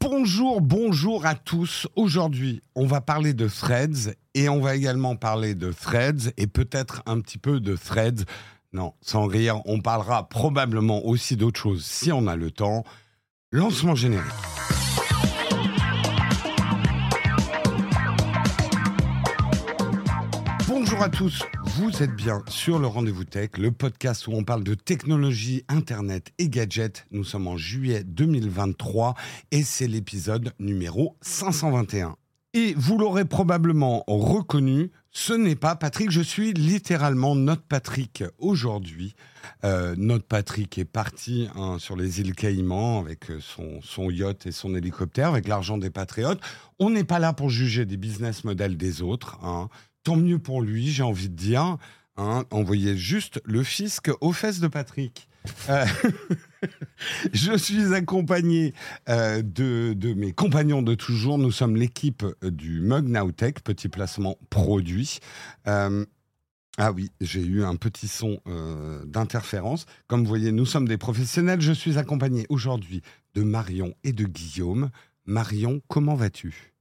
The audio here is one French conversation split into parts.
Bonjour, bonjour à tous. Aujourd'hui, on va parler de Threads et on va également parler de Threads et peut-être un petit peu de Threads. Non, sans rire, on parlera probablement aussi d'autres choses si on a le temps. Lancement générique. Bonjour à tous, vous êtes bien sur le Rendez-vous Tech, le podcast où on parle de technologie, Internet et gadgets. Nous sommes en juillet 2023 et c'est l'épisode numéro 521. Et vous l'aurez probablement reconnu, ce n'est pas Patrick, je suis littéralement notre Patrick aujourd'hui. Euh, notre Patrick est parti hein, sur les îles Caïmans avec son, son yacht et son hélicoptère, avec l'argent des patriotes. On n'est pas là pour juger des business models des autres. Hein tant mieux pour lui, j'ai envie de dire. Hein, envoyez juste le fisc aux fesses de Patrick. Euh, je suis accompagné euh, de, de, mes compagnons de toujours. Nous sommes l'équipe du Mug Nowtech, petit placement produit. Euh, ah oui, j'ai eu un petit son d'interférence. Comme vous voyez, nous sommes des professionnels. Je suis accompagné aujourd'hui de Marion et de Guillaume. Marion, comment vas-tu?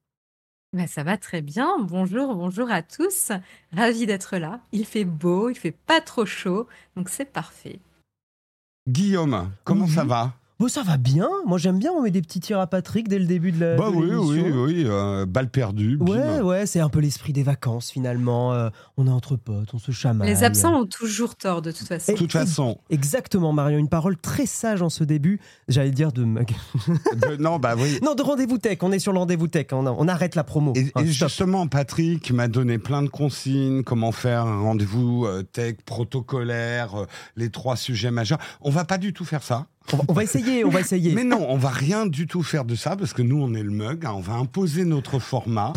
Bah, ça va très bien. Bonjour, bonjour à tous. Ravi d'être là. Il fait beau, il fait pas trop chaud, donc c'est parfait. Guillaume, comment ça va? Ça va bien. Moi, j'aime bien. On met des petits tirs à Patrick dès le début de la. Bah oui, oui, oui, euh, balle perdue. Ouais, ouais, c'est un peu l'esprit des vacances finalement. Euh, on est entre potes, on se chamaille. Les absents ont toujours tort de toute façon. De toute façon. Exactement, Marion. Une parole très sage en ce début. J'allais dire de. non, bah oui. Non, de rendez-vous tech. On est sur le rendez-vous tech. On, arrête la promo. Et, hein, justement, Patrick m'a donné plein de consignes. Comment faire un rendez-vous euh, tech protocolaire, les trois sujets majeurs. On va pas du tout faire ça. On va, essayer, on va essayer. Mais non, on va rien du tout faire de ça parce que nous, on est le mug. Hein, on va imposer notre format.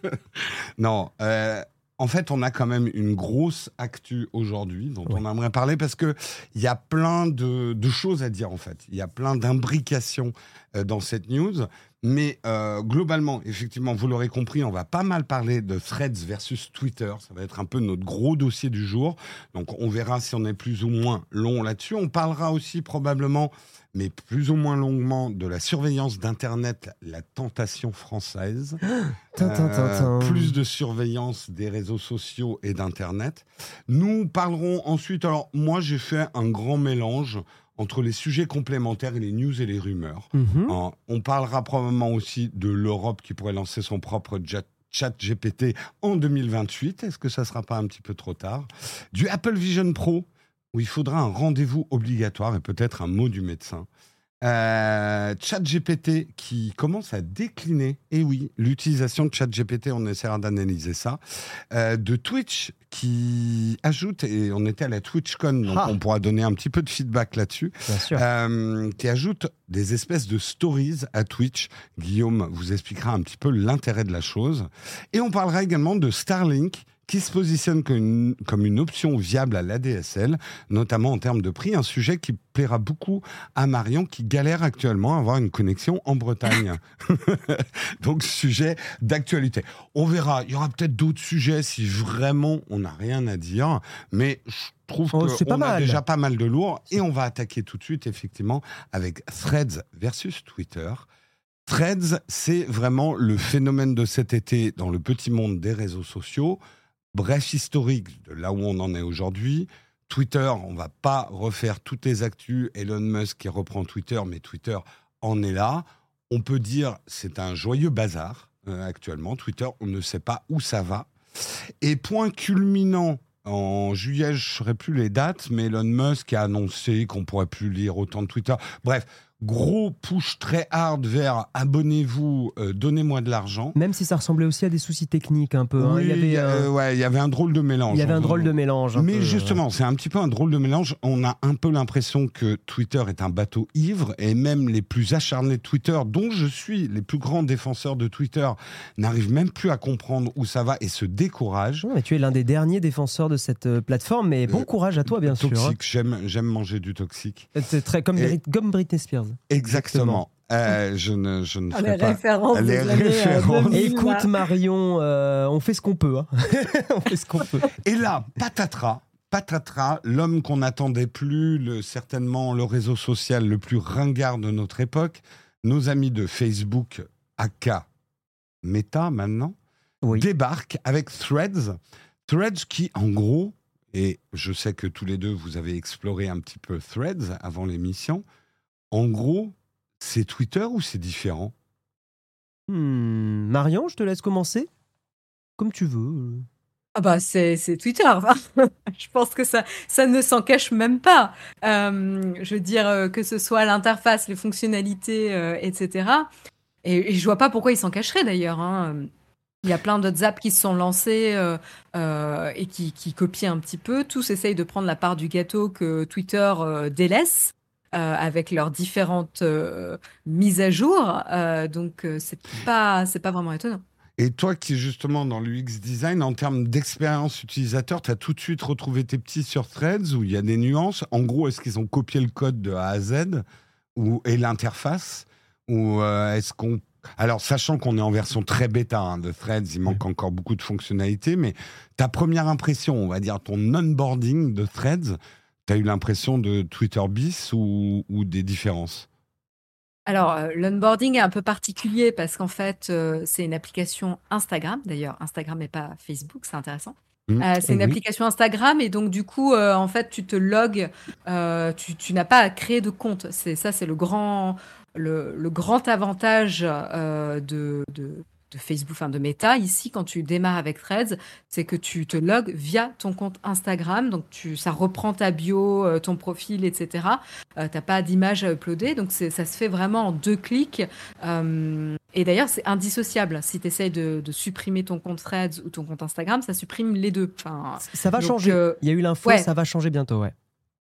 non. Euh, en fait, on a quand même une grosse actu aujourd'hui dont on aimerait parler parce que il y a plein de, choses à dire en fait. Il y a plein d'imbrications euh, dans cette news. Mais euh, globalement, effectivement, vous l'aurez compris, on va pas mal parler de Threads versus Twitter. Ça va être un peu notre gros dossier du jour. Donc on verra si on est plus ou moins long là-dessus. On parlera aussi probablement, mais plus ou moins longuement, de la surveillance d'Internet, la tentation française. Euh, plus de surveillance des réseaux sociaux et d'Internet. Nous parlerons ensuite, alors moi j'ai fait un grand mélange entre les sujets complémentaires et les news et les rumeurs. Mhm. on parlera probablement aussi de l'Europe qui pourrait lancer son propre chat GPT en 2028. Est-ce que ça ne sera pas un petit peu trop tard? Du Apple Vision Pro, où il faudra un rendez-vous obligatoire et peut-être un mot du médecin. Euh, ChatGPT qui commence à décliner. Et oui, l'utilisation de ChatGPT, on essaiera d'analyser ça. Euh, de Twitch qui ajoute, et on était à la TwitchCon, donc ah. on pourra donner un petit peu de feedback là-dessus, euh, qui ajoute des espèces de stories à Twitch. Guillaume vous expliquera un petit peu l'intérêt de la chose. Et on parlera également de Starlink qui se positionne comme une, comme une option viable à l'ADSL, notamment en termes de prix, un sujet qui plaira beaucoup à Marion qui galère actuellement à avoir une connexion en Bretagne. Donc sujet d'actualité. On verra, il y aura peut-être d'autres sujets si vraiment on n'a rien à dire, mais je trouve oh, qu'on a déjà pas mal de lourd et on va attaquer tout de suite effectivement avec Threads versus Twitter. Threads, c'est vraiment le phénomène de cet été dans le petit monde des réseaux sociaux bref historique de là où on en est aujourd'hui. Twitter, on va pas refaire toutes les actus. Elon Musk qui reprend Twitter, mais Twitter en est là. On peut dire c'est un joyeux bazar euh, actuellement. Twitter, on ne sait pas où ça va. Et point culminant en juillet, je ne saurais plus les dates, mais Elon Musk a annoncé qu'on pourrait plus lire autant de Twitter. Bref, gros push très hard vers abonnez-vous, euh, donnez-moi de l'argent. Même si ça ressemblait aussi à des soucis techniques un peu. Hein. il, y avait, euh, ouais, il y avait un drôle de mélange. Il y avait un drôle de mélange. Mais justement, c'est un petit peu un drôle de mélange. On a un peu l'impression que Twitter est un bateau ivre et même les plus acharnés de Twitter, dont je suis les plus grands défenseurs de Twitter, n'arrivent même plus à comprendre où ça va et se découragent. mais tu es l'un des derniers défenseurs de cette euh, plateforme, mais bon courage à toi, bien sûr. Hein. Toxique, j'aime, manger du toxique. C'est très comme, comme Britney Spears. Exactement. Euh, je ne, je ne ah, les références les références. Écoute Marion, euh, on fait ce qu'on peut. Hein. on fait ce qu'on peut. Et là, patatras, patatras, l'homme qu'on n'attendait plus, le, certainement le réseau social le plus ringard de notre époque, nos amis de Facebook, AK Meta maintenant, débarquent avec Threads. Threads qui, en gros, et je sais que tous les deux, vous avez exploré un petit peu Threads avant l'émission, en gros, c'est Twitter ou c'est différent? Hmm, Marion, je te laisse commencer. Comme tu veux. Ah bah c'est Twitter. je pense que ça, ça ne s'en cache même pas. Euh, je veux dire euh, que ce soit l'interface, les fonctionnalités, euh, etc. Et, et, je vois pas pourquoi ils s'en cacheraient d'ailleurs. Hein. Il y a plein d'autres apps qui se sont lancées et qui, qui, copient un petit peu. Tous essayent de prendre la part du gâteau que Twitter délaisse. Avec leurs différentes mises à jour, donc c'est pas c'est pas vraiment étonnant. Et toi qui justement dans l'UX design, en termes d'expérience utilisateur, tu as tout de suite retrouvé tes petits sur Threads où il y a des nuances? En gros, est-ce qu'ils ont copié le code de A à Z ou, et l'interface Ou euh, est-ce qu'on. Alors, sachant qu'on est en version très bêta hein, de Threads, il manque encore beaucoup de fonctionnalités, mais ta première impression, on va dire ton onboarding de Threads, tu as eu l'impression de Twitter bis ou des différences? Alors, euh, l'onboarding est un peu particulier parce qu'en fait, euh, c'est une application Instagram. D'ailleurs, Instagram n'est pas Facebook, c'est intéressant. Mmh. Euh, c'est une application Instagram et donc du coup, en fait, tu te logs, tu, n'as pas à créer de compte. C'est ça, c'est le grand, le, grand avantage de, de Facebook, enfin de Meta, ici, quand tu démarres avec Threads, c'est que tu te logs via ton compte Instagram. Donc, tu, ça reprend ta bio, euh, ton profil, etc. Euh, tu n'as pas d'image à uploader. Donc, ça se fait vraiment en deux clics. Euh, et d'ailleurs, c'est indissociable. Si tu essayes de, supprimer ton compte Threads ou ton compte Instagram, ça supprime les deux. Enfin, ça va changer. Il y a eu l'info, ça va changer bientôt, ouais.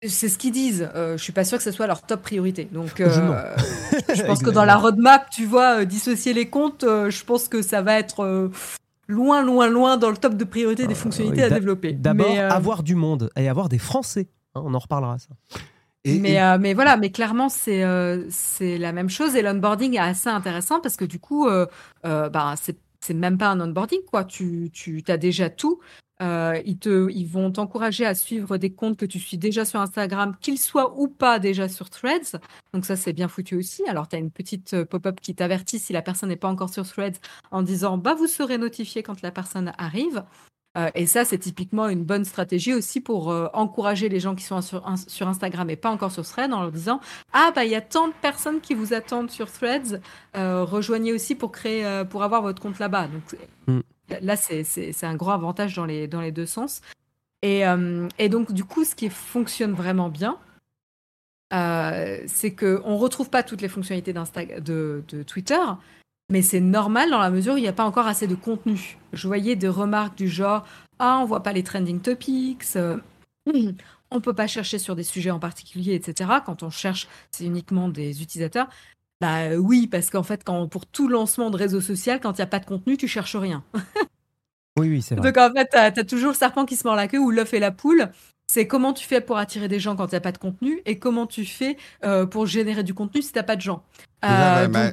C'est ce qu'ils disent. Euh, je suis pas sûr que ce soit leur top priorité. Donc, euh, je pense que dans la roadmap, tu vois, euh, dissocier les comptes, je pense que ça va être loin, loin, loin dans le top de priorité des fonctionnalités à développer. D'abord, avoir du monde et avoir des Français. Hein, on en reparlera ça. mais, mais voilà, mais clairement, c'est c'est la même chose. Et l'onboarding est assez intéressant parce que du coup, bah, c'est même pas un onboarding, quoi. Tu, tu as déjà tout. Euh, ils, vont t'encourager à suivre des comptes que tu suis déjà sur Instagram, qu'ils soient ou pas déjà sur Threads. Donc ça, c'est bien foutu aussi. Alors, tu as une petite euh, pop-up qui t'avertit si la personne n'est pas encore sur Threads en disant bah, vous serez notifié quand la personne arrive. Euh, et ça, c'est typiquement une bonne stratégie aussi pour encourager les gens qui sont sur, sur, Instagram et pas encore sur Threads en leur disant Ah, bah, il y a tant de personnes qui vous attendent sur Threads, rejoignez aussi pour, créer, pour avoir votre compte là-bas. Donc, mm. Là, c'est un gros avantage dans les, dans les deux sens. Et, euh, et donc, du coup, ce qui fonctionne vraiment bien, euh, c'est qu'on ne retrouve pas toutes les fonctionnalités de, de Twitter, mais c'est normal dans la mesure où il n'y a pas encore assez de contenu. Je voyais des remarques du genre Ah, on voit pas les trending topics, euh, on peut pas chercher sur des sujets en particulier, etc. Quand on cherche, c'est uniquement des utilisateurs. Bah euh, oui, parce qu'en fait, quand, pour tout lancement de réseau social, quand il n'y a pas de contenu, tu cherches rien. oui, oui, c'est vrai. Donc en fait, tu as, toujours le serpent qui se mord la queue ou l'œuf et la poule. C'est comment tu fais pour attirer des gens quand il n'y a pas de contenu et comment tu fais euh, pour générer du contenu si tu n'as pas de gens. Euh,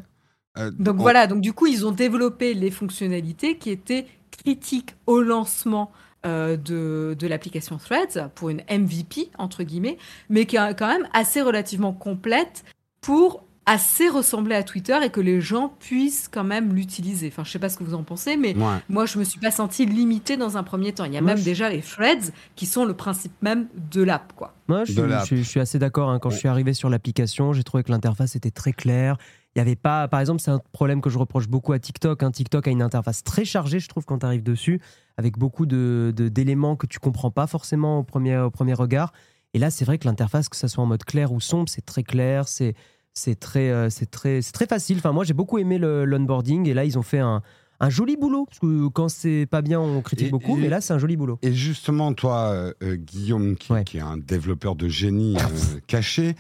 donc, voilà, donc du coup, ils ont développé les fonctionnalités qui étaient critiques au lancement de, de l'application Threads pour une MVP, entre guillemets, mais qui est quand même assez relativement complète pour assez ressembler à Twitter et que les gens puissent quand même l'utiliser. Enfin, je sais pas ce que vous en pensez, mais moi, je me suis pas senti limité dans un premier temps. Il y a même déjà les threads qui sont le principe même de l'app, quoi. Moi, je, suis, assez d'accord. Hein. Quand je suis arrivé sur l'application, j'ai trouvé que l'interface était très claire. Il y avait pas, par exemple, c'est un problème que je reproche beaucoup à TikTok. Hein. TikTok a une interface très chargée, je trouve, quand tu arrives dessus, avec beaucoup de d'éléments que tu comprends pas forcément au premier au premier regard. Et là, c'est vrai que l'interface, que ça soit en mode clair ou sombre, c'est très clair, c'est c'est très, euh, c'est très, c'est très facile. Enfin, moi, j'ai beaucoup aimé l'onboarding et là, ils ont fait un, un joli boulot. Parce que quand c'est pas bien, on critique beaucoup, mais là, c'est un joli boulot. Et justement, toi, euh, euh, Guillaume, qui, est un développeur de génie caché,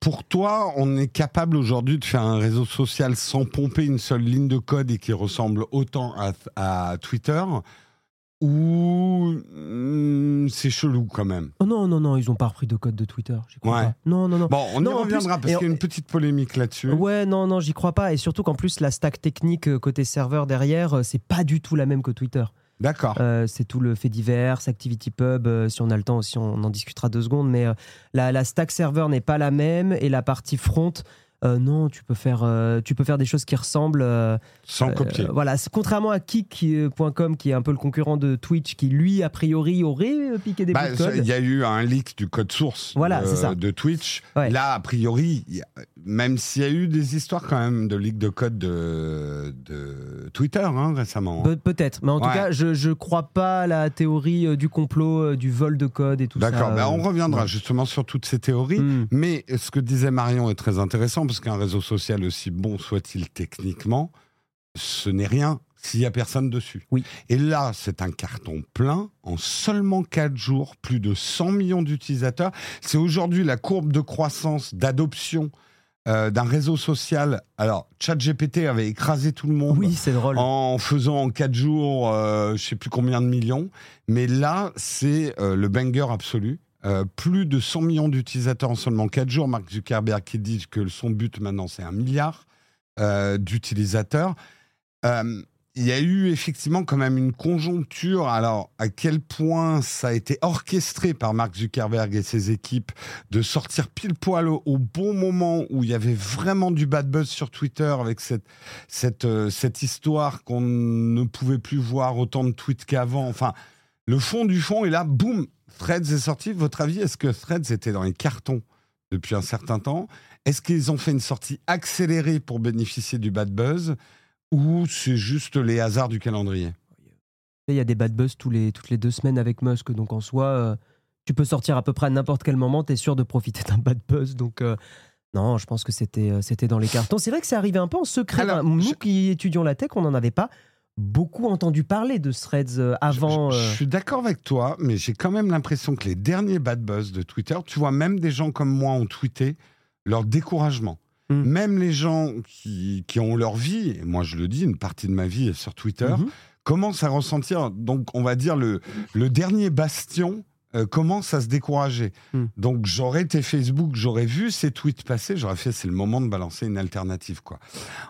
pour toi, on est capable aujourd'hui de faire un réseau social sans pomper une seule ligne de code et qui ressemble autant à, à Twitter? Ou hmm, c'est chelou quand même. Oh non, non, non, ils ont pas repris de code de Twitter. Crois pas. Non, non, non. Bon, on y reviendra parce qu'il y a une petite polémique là-dessus. Ouais, non, non, j'y crois pas. Et surtout qu'en plus, la stack technique euh, côté serveur derrière, euh, c'est pas du tout la même que Twitter. D'accord. Euh, c'est tout le fait divers, ActivityPub. si on a le temps aussi, on en discutera deux secondes. Mais la, la, stack serveur n'est pas la même et la partie front euh, non, tu peux faire, euh, tu peux faire des choses qui ressemblent. Euh, Sans copier. voilà, contrairement à Kik.com, qui est un peu le concurrent de Twitch, qui lui, a priori, aurait piqué des bah, Il y a eu un leak du code source de Twitch. Là, a priori, même s'il y a eu des histoires quand même de leak de code de, de Twitter hein, récemment. Peut-être, mais en tout cas, je ne crois pas à la théorie du complot, du vol de code et tout ça. D'accord, bah, on reviendra justement sur toutes ces théories. Hmm. Mais ce que disait Marion est très intéressant parce qu'un réseau social, aussi bon soit-il techniquement, ce n'est rien s'il n'y a personne dessus. Oui. Et là, c'est un carton plein. En seulement 4 jours, plus de 100 millions d'utilisateurs. C'est aujourd'hui la courbe de croissance, d'adoption euh, d'un réseau social. Alors, ChatGPT avait écrasé tout le monde. Oui, c'est drôle. En faisant en 4 jours, euh, je ne sais plus combien de millions. Mais là, c'est euh, le banger absolu. Euh, plus de 100 millions d'utilisateurs en seulement 4 jours. Mark Zuckerberg qui dit que son but maintenant, c'est un milliard euh, d'utilisateurs. Euh, il y a eu effectivement quand même une conjoncture. Alors, à quel point ça a été orchestré par Mark Zuckerberg et ses équipes de sortir pile poil au, bon moment où il y avait vraiment du bad buzz sur Twitter avec cette, cette, cette histoire qu'on ne pouvait plus voir autant de tweets qu'avant? Enfin, le fond du fond, et là, boum, Threads est sorti. Votre avis, est-ce que Threads était dans les cartons depuis un certain temps? Est-ce qu'ils ont fait une sortie accélérée pour bénéficier du bad buzz ou c'est juste les hasards du calendrier? Il y a des bad buzz tous les, toutes les deux semaines avec Musk, donc en soi, euh, tu peux sortir à peu près à n'importe quel moment, tu es sûr de profiter d'un bad buzz. Donc euh, non, je pense que c'était euh, c'était dans les cartons. C'est vrai que c'est arrivé un peu en secret. nous qui étudions la tech, on n'en avait pas beaucoup entendu parler de Threads euh, avant. Je, euh. suis d'accord avec toi, mais j'ai quand même l'impression que les derniers bad buzz de Twitter, tu vois, même des gens comme moi ont tweeté leur découragement. Hmm. Même les gens qui, qui, ont leur vie, et moi je le dis, une partie de ma vie est sur Twitter, mhm. commencent à ressentir, donc on va dire, le, le dernier bastion euh, commence à se décourager. Hmm. Donc j'aurais été Facebook, j'aurais vu ces tweets passer, j'aurais fait c'est le moment de balancer une alternative quoi.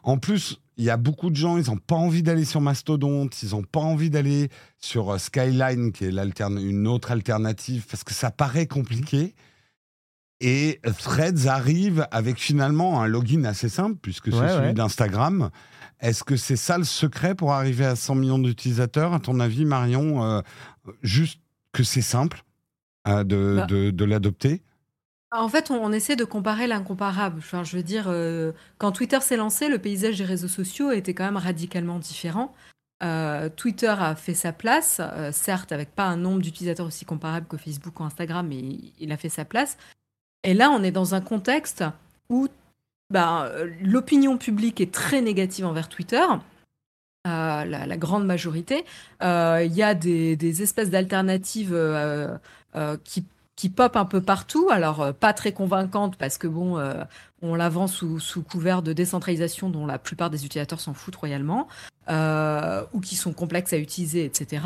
En plus, il y a beaucoup de gens, ils n'ont pas envie d'aller sur Mastodonte, ils n'ont pas envie d'aller sur euh, Skyline qui est une autre alternative parce que ça paraît compliqué. Et Threads arrive avec finalement un login assez simple puisque c'est celui d'Instagram. Est-ce que c'est ça le secret pour arriver à 100 millions d'utilisateurs? À ton avis, Marion, euh, juste que c'est simple bah de, de, l'adopter en fait, on, essaie de comparer l'incomparable. Enfin, je veux dire, euh, quand Twitter s'est lancé, le paysage des réseaux sociaux était quand même radicalement différent. Euh, Twitter a fait sa place, euh, certes avec pas un nombre d'utilisateurs aussi comparable que Facebook ou Instagram, mais il a fait sa place. Et là, on est dans un contexte où ben, l'opinion publique est très négative envers Twitter. la, grande majorité. Il y a des, espèces d'alternatives qui qui pop un peu partout. Alors, pas très convaincante parce que bon, on la vend sous, couvert de décentralisation dont la plupart des utilisateurs s'en foutent royalement, ou qui sont complexes à utiliser, etc.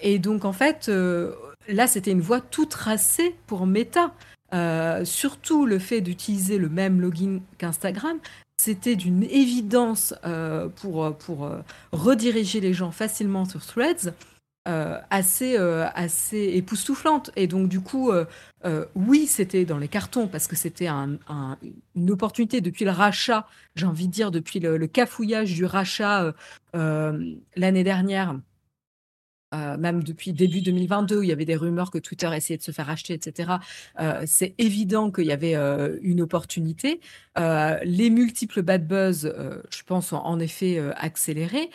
et donc, en fait, là, c'était une voie toute tracée pour Meta. surtout le fait d'utiliser le même login qu'Instagram, c'était d'une évidence pour rediriger les gens facilement sur Threads. Euh, assez, euh, assez époustouflante. Et donc, du coup, euh, oui, c'était dans les cartons parce que c'était une opportunité depuis le rachat, j'ai envie de dire, depuis le, cafouillage du rachat l'année dernière. même depuis début 2022, où il y avait des rumeurs que Twitter essayait de se faire acheter, etc. c'est évident qu'il y avait une opportunité. les multiples bad buzz, je pense, ont en effet accéléré.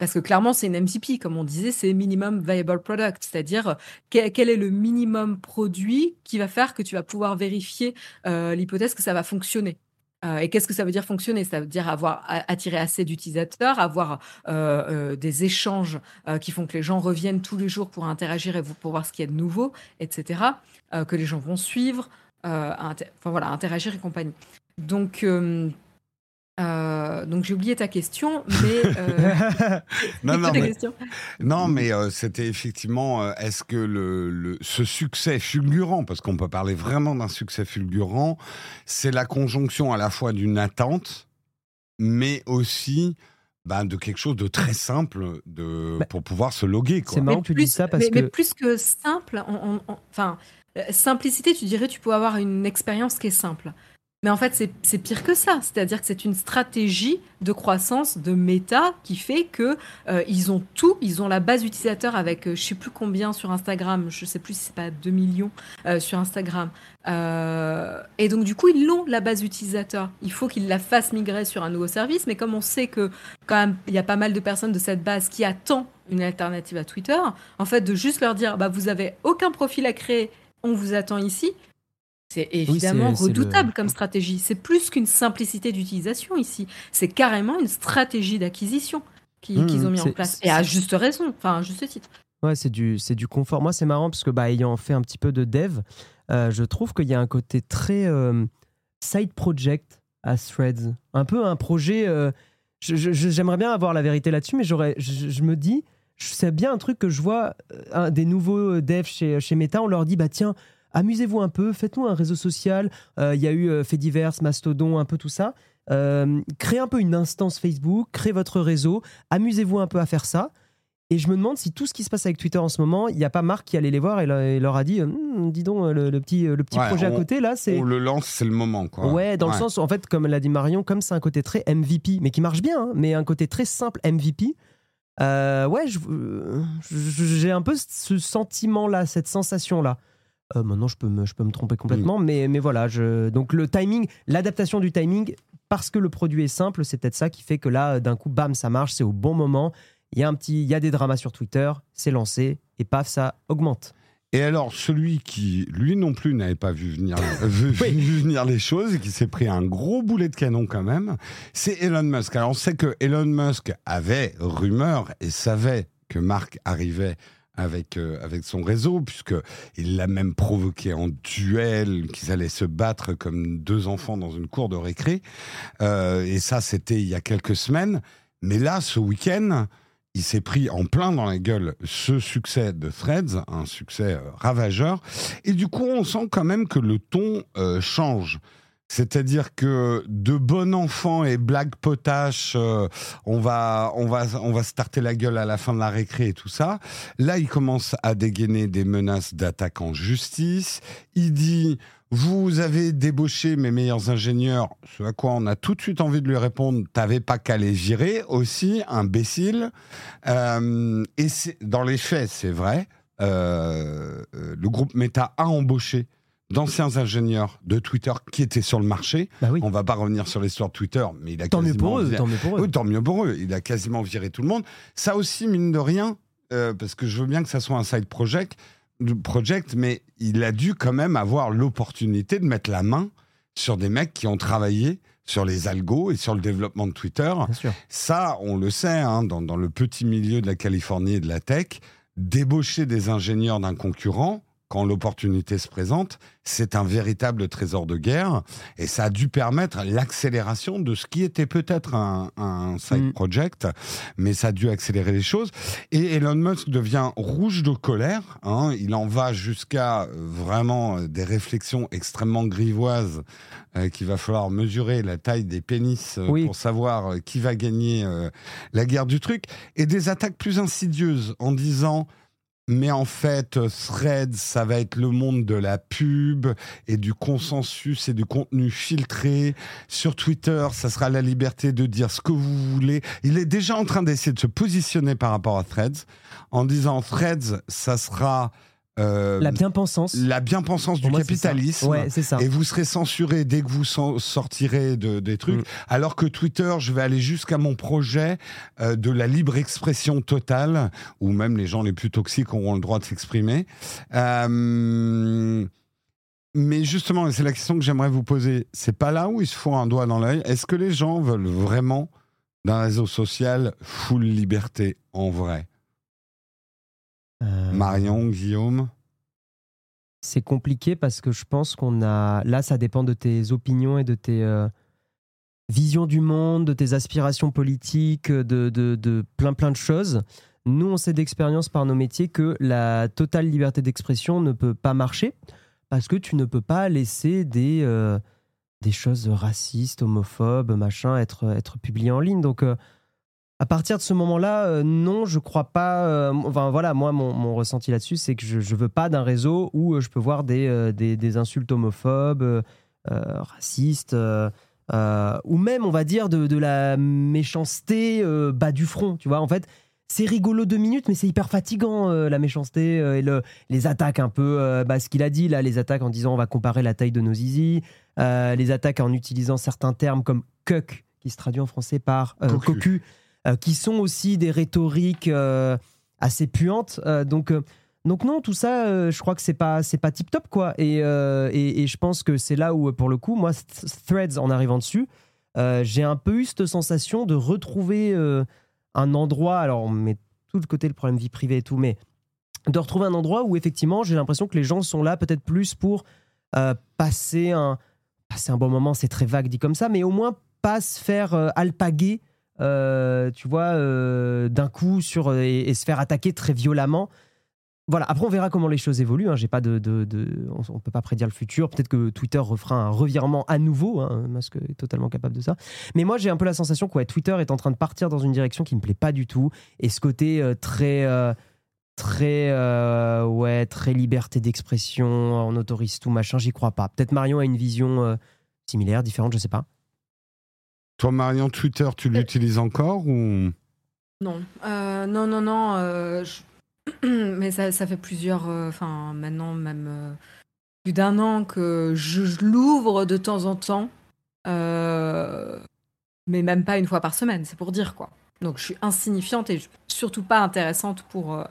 Parce que clairement, c'est une MCP, comme on disait, c'est minimum viable product, c'est-à-dire quel, est le minimum produit qui va faire que tu vas pouvoir vérifier euh, l'hypothèse que ça va fonctionner? Euh, et qu'est-ce que ça veut dire fonctionner? Ça veut dire avoir attiré assez d'utilisateurs, avoir euh, des échanges qui font que les gens reviennent tous les jours pour interagir et pour voir ce qu'il y a de nouveau, etc. que les gens vont suivre, voilà, interagir et compagnie. Donc euh, donc j'ai oublié ta question, mais euh, non, non, mais, non, mais euh, c'était effectivement est-ce que le, ce succès fulgurant, parce qu'on peut parler vraiment d'un succès fulgurant, c'est la conjonction à la fois d'une attente, mais aussi ben, de quelque chose de très simple de, bah, pour pouvoir se loguer. C'est marrant que tu dis ça parce mais, que. Mais plus que simple, enfin, simplicité, tu dirais, tu peux avoir une expérience qui est simple. Mais en fait, c'est pire que ça. C'est-à-dire que c'est une stratégie de croissance de méta qui fait que euh, ils ont tout. Ils ont la base utilisateur avec euh, je sais plus combien sur Instagram. Je sais plus si c'est pas 2 millions euh, sur Instagram. et donc du coup, ils l'ont la base utilisateur. Il faut qu'ils la fassent migrer sur un nouveau service. Mais comme on sait que quand même il y a pas mal de personnes de cette base qui attendent une alternative à Twitter, en fait, de juste leur dire bah vous avez aucun profil à créer, on vous attend ici c'est évidemment redoutable comme stratégie. C'est plus qu'une simplicité d'utilisation ici. C'est carrément une stratégie d'acquisition mmh, qu'ils ont mis en place. Et à juste raison, enfin à juste titre. Ouais, c'est du, du confort. Moi, c'est marrant parce que, bah, ayant fait un petit peu de dev, euh, je trouve qu'il y a un côté très euh, side project à Threads. Un peu un projet. Euh, j'aimerais bien avoir la vérité là-dessus, mais j'aurais, je, me dis, c'est bien un truc que je vois des nouveaux devs chez, chez Meta. On leur dit, bah tiens, amusez-vous un peu, faites-nous un réseau social. Euh, il y a eu euh, fait divers, Mastodon, un peu tout ça. Euh, créez un peu une instance Facebook, créez votre réseau, amusez-vous un peu à faire ça. Et je me demande si tout ce qui se passe avec Twitter en ce moment, il n'y a pas Marc qui allait les voir et, leur a dit hum, dis donc, le, petit, le petit projet à côté, là, c'est. On le lance, c'est le moment, quoi. Ouais, dans le sens, en fait, comme l'a dit Marion, comme c'est un côté très MVP, mais qui marche bien, hein, mais un côté très simple MVP. ouais, j'ai un peu ce sentiment-là, cette sensation-là. Euh, maintenant, je peux me, je peux me tromper complètement, mm. mais, mais voilà. Je, donc, le timing, l'adaptation du timing, parce que le produit est simple, c'est peut-être ça qui fait que là, d'un coup, bam, ça marche, c'est au bon moment. Il y a un petit, il y a des dramas sur Twitter, c'est lancé, et paf, ça augmente. Et alors, celui qui, lui non plus, n'avait pas vu venir, vu, venir les choses et qui s'est pris un gros boulet de canon quand même, c'est Elon Musk. Alors, on sait que Elon Musk avait rumeur et savait que Mark arrivait avec, euh, avec son réseau, puisqu'il l'a même provoqué en duel, qu'ils allaient se battre comme deux enfants dans une cour de récré. Euh, et ça, c'était il y a quelques semaines. Mais là, ce week-end, il s'est pris en plein dans la gueule ce succès de Threads, un succès euh, ravageur. Et du coup, on sent quand même que le ton change. C'est-à-dire que de bon enfant et blague potache, euh, on va, on va, on va se la gueule à la fin de la récré et tout ça. Là, il commence à dégainer des menaces d'attaque en justice. Il dit vous avez débauché mes meilleurs ingénieurs, ce à quoi on a tout de suite envie de lui répondre, t'avais pas qu'à les virer aussi, imbécile. Euh, et dans les faits, c'est vrai, euh, le groupe Meta a embauché d'anciens ingénieurs de Twitter qui étaient sur le marché. Bah oui. On va pas revenir sur l'histoire de Twitter, mais il a tant mieux pour eux, tant mieux pour eux. tant mieux pour eux. Il a quasiment viré tout le monde. Ça aussi, mine de rien, euh, parce que je veux bien que ça soit un side project, project, mais il a dû quand même avoir l'opportunité de mettre la main sur des mecs qui ont travaillé sur les algos et sur le développement de Twitter. Ça, on le sait, hein, dans, dans le petit milieu de la Californie et de la tech, débaucher des ingénieurs d'un concurrent, quand l'opportunité se présente, c'est un véritable trésor de guerre et ça a dû permettre l'accélération de ce qui était peut-être un, side mm. project, mais ça a dû accélérer les choses. Et Elon Musk devient rouge de colère. Hein. il en va jusqu'à euh, vraiment euh, des réflexions extrêmement grivoises euh, qu'il va falloir mesurer la taille des pénis pour savoir qui va gagner la guerre du truc et des attaques plus insidieuses en disant mais en fait, Threads, ça va être le monde de la pub et du consensus et du contenu filtré. Sur Twitter, ça sera la liberté de dire ce que vous voulez. Il est déjà en train d'essayer de se positionner par rapport à Threads en disant Threads, ça sera euh, la bien-pensance. La bien-pensance du capitalisme. Ouais, ça. Et vous serez censuré dès que vous sortirez de, des trucs. Mm. Alors que Twitter, je vais aller jusqu'à mon projet euh, de la libre expression totale, où même les gens les plus toxiques auront le droit de s'exprimer. Euh, mais justement, c'est la question que j'aimerais vous poser. C'est pas là où il se faut un doigt dans l'œil. Est-ce que les gens veulent vraiment d'un réseau social full liberté en vrai? Euh, Marion, Guillaume C'est compliqué parce que je pense qu'on a. Là, ça dépend de tes opinions et de tes euh, visions du monde, de tes aspirations politiques, de, de, plein plein de choses. Nous, on sait d'expérience par nos métiers que la totale liberté d'expression ne peut pas marcher parce que tu ne peux pas laisser des, euh, des choses racistes, homophobes, machin, être, être publiées en ligne. Donc, à partir de ce moment-là, euh, non, je crois pas. Euh, enfin voilà, moi mon, ressenti là-dessus, c'est que je, je veux pas d'un réseau où euh, je peux voir des, des, insultes homophobes, raciste. ou même, on va dire, de, de la méchanceté bas du front, tu vois. En fait, c'est rigolo deux minutes, mais c'est hyper fatigant la méchanceté et le, les attaques un peu, bah, ce qu'il a dit là, les attaques en disant on va comparer la taille de nos zizi, les attaques en utilisant certains termes comme cuck, qui se traduit en français par cocu, qui sont aussi des rhétoriques assez puantes. donc donc non, tout ça, euh, je crois que c'est pas c'est pas tip top quoi. Euh, et, et, je pense que c'est là où pour le coup, moi, Threads en arrivant dessus, euh, j'ai un peu eu cette sensation de retrouver un endroit. Alors on met tout le côté le problème vie privée et tout, mais de retrouver un endroit où effectivement j'ai l'impression que les gens sont là peut-être plus pour passer un passer un bon moment. C'est très vague dit comme ça, mais au moins pas se faire alpaguer. Tu vois, d'un coup sur et, se faire attaquer très violemment voilà, après on verra comment les choses évoluent. Hein. Pas de, on, ne peut pas prédire le futur. Peut-être que Twitter refera un revirement à nouveau. Hein. Musk est totalement capable de ça. Mais moi j'ai un peu la sensation que Twitter est en train de partir dans une direction qui me plaît pas du tout. Et ce côté euh, très euh, très euh, ouais très liberté d'expression, on autorise tout machin, j'y crois pas. Peut-être Marion a une vision similaire, différente, je sais pas. Toi Marion, Twitter, tu l'utilises encore ou? Non, non, non, non. mais ça, ça, fait plusieurs, euh, enfin maintenant même euh, plus d'un an que je, l'ouvre de temps en temps, euh, mais même pas une fois par semaine, c'est pour dire quoi. Donc je suis insignifiante et surtout pas intéressante pour,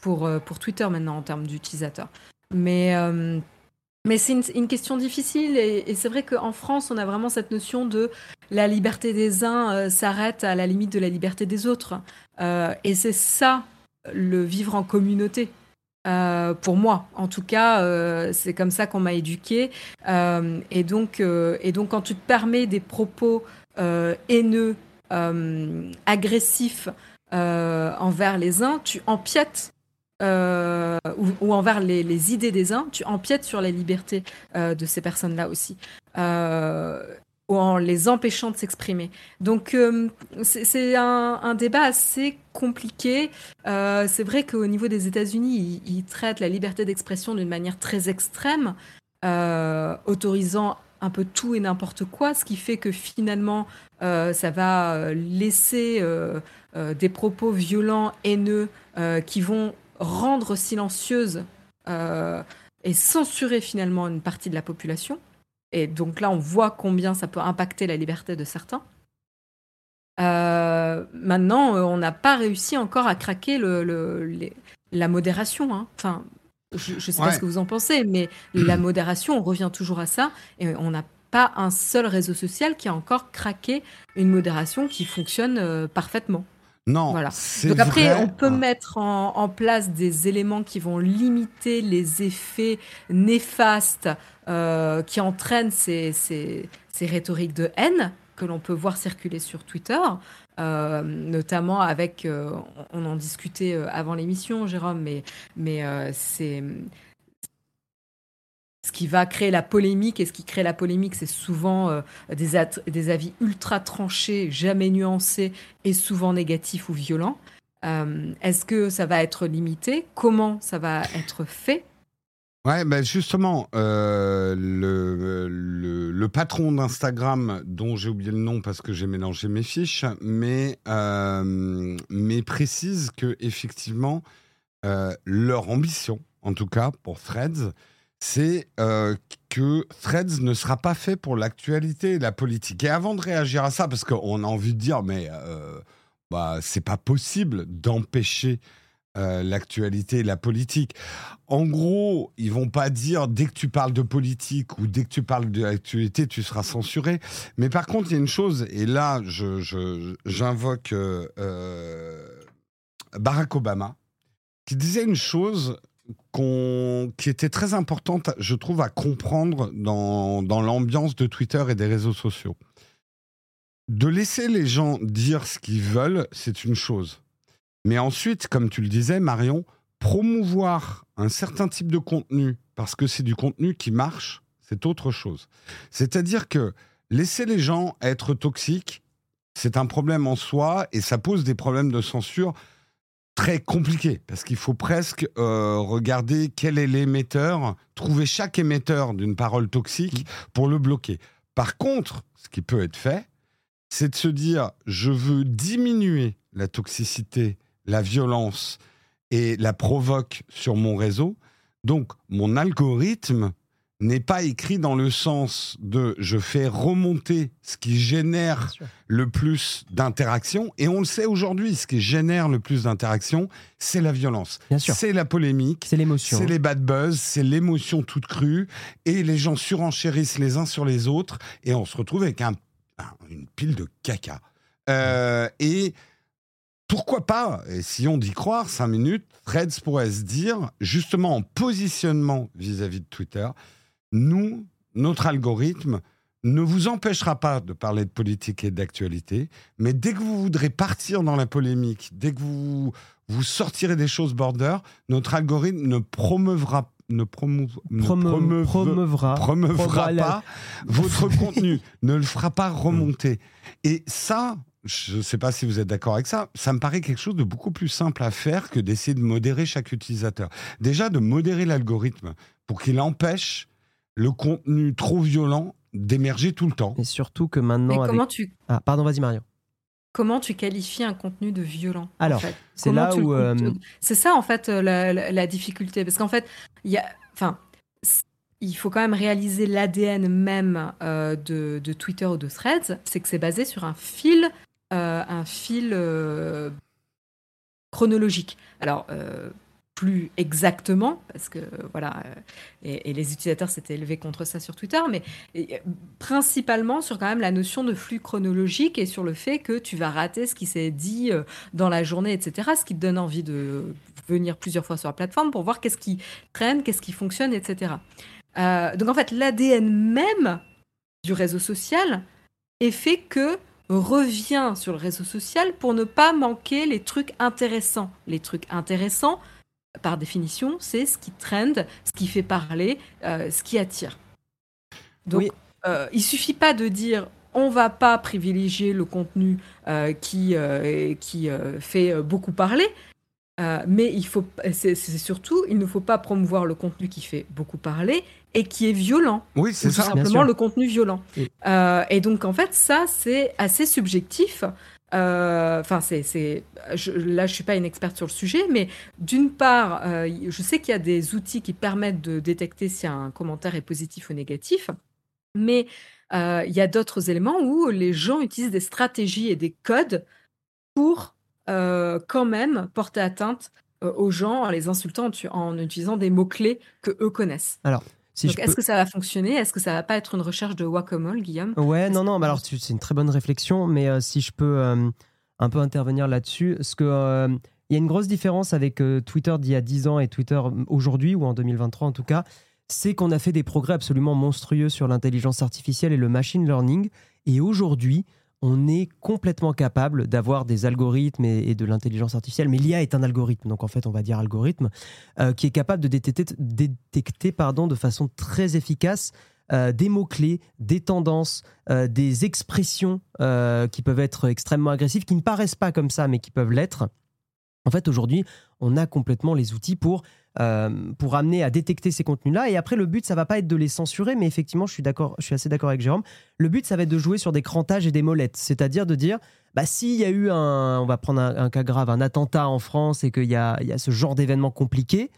pour, pour Twitter maintenant en termes d'utilisateurs. Mais, mais c'est une, question difficile et, c'est vrai qu'en France, on a vraiment cette notion de la liberté des uns s'arrête à la limite de la liberté des autres. et c'est ça le vivre en communauté. Euh, pour moi, en tout cas, euh, c'est comme ça qu'on m'a éduqué. Euh, et donc, et donc, quand tu te permets des propos haineux, agressifs envers les uns, tu empiètes ou, envers les, idées des uns, tu empiètes sur la liberté de ces personnes-là aussi en les empêchant de s'exprimer. Donc euh, c'est un, débat assez compliqué. Euh, c'est vrai qu'au niveau des États-Unis, ils, traitent la liberté d'expression d'une manière très extrême, euh, autorisant un peu tout et n'importe quoi, ce qui fait que finalement, ça va laisser des propos violents, haineux, qui vont rendre silencieuse et censurer finalement une partie de la population. Et donc là, on voit combien ça peut impacter la liberté de certains. Euh, maintenant, euh, on n'a pas réussi encore à craquer le, la modération. Hein. Enfin, je ne sais pas ce que vous en pensez, mais la modération, on revient toujours à ça. Et on n'a pas un seul réseau social qui a encore craqué une modération qui fonctionne euh, parfaitement. Non. Voilà. Donc après, on peut mettre en, place des éléments qui vont limiter les effets néfastes euh, qui entraînent ces, ces, rhétoriques de haine que l'on peut voir circuler sur Twitter, euh, notamment avec, euh, on en discutait avant l'émission, Jérôme, mais, mais c'est ce qui va créer la polémique, et ce qui crée la polémique, c'est souvent euh, des, avis ultra tranchés, jamais nuancés et souvent négatifs ou violents. Euh, est-ce que ça va être limité? Comment ça va être fait? Ouais, ben justement, euh, le, le, patron d'Instagram, dont j'ai oublié le nom parce que j'ai mélangé mes fiches, mais, mais précise que effectivement, leur ambition, en tout cas pour Threads, c'est euh, que Threads ne sera pas fait pour l'actualité et la politique. Et avant de réagir à ça, parce qu'on a envie de dire, mais euh, bah, c'est pas possible d'empêcher euh, l'actualité et la politique. En gros, ils vont pas dire dès que tu parles de politique ou dès que tu parles de l'actualité, tu seras censuré. Mais par contre, il y a une chose, et là, j'invoque je, Barack Obama, qui disait une chose qui était très importante, je trouve, à comprendre dans, dans l'ambiance de Twitter et des réseaux sociaux. De laisser les gens dire ce qu'ils veulent, c'est une chose. Mais ensuite, comme tu le disais, Marion, promouvoir un certain type de contenu parce que c'est du contenu qui marche, c'est autre chose. C'est-à-dire que laisser les gens être toxiques, c'est un problème en soi et ça pose des problèmes de censure très compliqué parce qu'il faut presque euh, regarder quel est l'émetteur, trouver chaque émetteur d'une parole toxique pour le bloquer. Par contre, ce qui peut être fait, c'est de se dire je veux diminuer la toxicité, la violence et la provoque sur mon réseau. Donc, mon algorithme n'est pas écrit dans le sens de je fais remonter ce qui génère le plus d'interactions. Et on le sait aujourd'hui, ce qui génère le plus d'interactions, c'est la violence. C'est la polémique. C'est l'émotion. C'est les bad buzz, c'est l'émotion toute crue. Et les gens surenchérissent les uns sur les autres. Et on se retrouve avec un, une pile de caca. Euh, et pourquoi pas, et si on dit croire, cinq minutes, Threads pourrait se dire, justement en positionnement vis à -vis de Twitter, nous, notre algorithme ne vous empêchera pas de parler de politique et d'actualité, mais dès que vous voudrez partir dans la polémique, dès que vous, vous sortirez des choses border, notre algorithme ne promeuvra ne, promeuvra, pas votre contenu, ne le fera pas remonter. Et ça, je ne sais pas si vous êtes d'accord avec ça, ça me paraît quelque chose de beaucoup plus simple à faire que d'essayer de modérer chaque utilisateur. Déjà, de modérer l'algorithme pour qu'il empêche le contenu trop violent d'émerger tout le temps. Et surtout que maintenant. Mais comment tu. Ah, pardon, vas-y, Marion. Comment tu qualifies un contenu de violent Alors, c'est là où. Euh, c'est ça, en fait, euh, la, difficulté. Parce qu'en fait, il y a. Enfin. Il faut quand même réaliser l'ADN même euh, de, de, Twitter ou de Threads, c'est que c'est basé sur un fil, un fil chronologique. Alors, plus exactement, parce que voilà, euh, et, les utilisateurs s'étaient élevés contre ça sur Twitter, mais principalement sur quand même la notion de flux chronologique et sur le fait que tu vas rater ce qui s'est dit euh, dans la journée, etc. Ce qui te donne envie de venir plusieurs fois sur la plateforme pour voir qu'est-ce qui traîne, qu'est-ce qui fonctionne, etc. Euh, donc en fait, l'ADN même du réseau social est fait que revient sur le réseau social pour ne pas manquer les trucs intéressants. Les trucs intéressants, par définition, c'est ce qui trend, ce qui fait parler, euh, ce qui attire. Donc, euh, il suffit pas de dire on va pas privilégier le contenu euh, qui, qui fait beaucoup parler, mais il faut, c'est surtout, il ne faut pas promouvoir le contenu qui fait beaucoup parler et qui est violent. Oui, c'est ça. Simplement le contenu violent. et donc, en fait, ça, c'est assez subjectif. Euh, enfin, c'est, là, je suis pas une experte sur le sujet, mais d'une part, euh, je sais qu'il y a des outils qui permettent de détecter si un commentaire est positif ou négatif, mais euh, il y a d'autres éléments où les gens utilisent des stratégies et des codes pour quand même porter atteinte aux gens en les insultant en, utilisant des mots clés que eux connaissent. Alors, est-ce que ça va fonctionner? Est-ce que ça va pas être une recherche de whack-a-mole, Guillaume? Ouais, non, non, mais alors c'est une très bonne réflexion, mais euh, si je peux euh, un peu intervenir là-dessus, ce que euh, il y a une grosse différence avec Twitter d'il y a 10 ans et Twitter aujourd'hui, ou en 2023 en tout cas, c'est qu'on a fait des progrès absolument monstrueux sur l'intelligence artificielle et le machine learning, et aujourd'hui, on est complètement capable d'avoir des algorithmes et, de l'intelligence artificielle, mais l'IA est un algorithme, donc en fait on va dire algorithme, euh, qui est capable de détecter, détecter pardon, de façon très efficace euh, des mots-clés, des tendances, euh, des expressions qui peuvent être extrêmement agressives, qui ne paraissent pas comme ça, mais qui peuvent l'être. En fait, aujourd'hui, on a complètement les outils pour euh, pour amener à détecter ces contenus-là. Et après, le but, ça va pas être de les censurer, mais effectivement, je suis d'accord, je suis assez d'accord avec Jérôme. Le but, ça va être de jouer sur des crantages et des molettes, c'est-à-dire de dire, bah, s'il y a eu un, on va prendre un, cas grave, un attentat en France et qu'il y a, y a ce genre d'événement compliqué.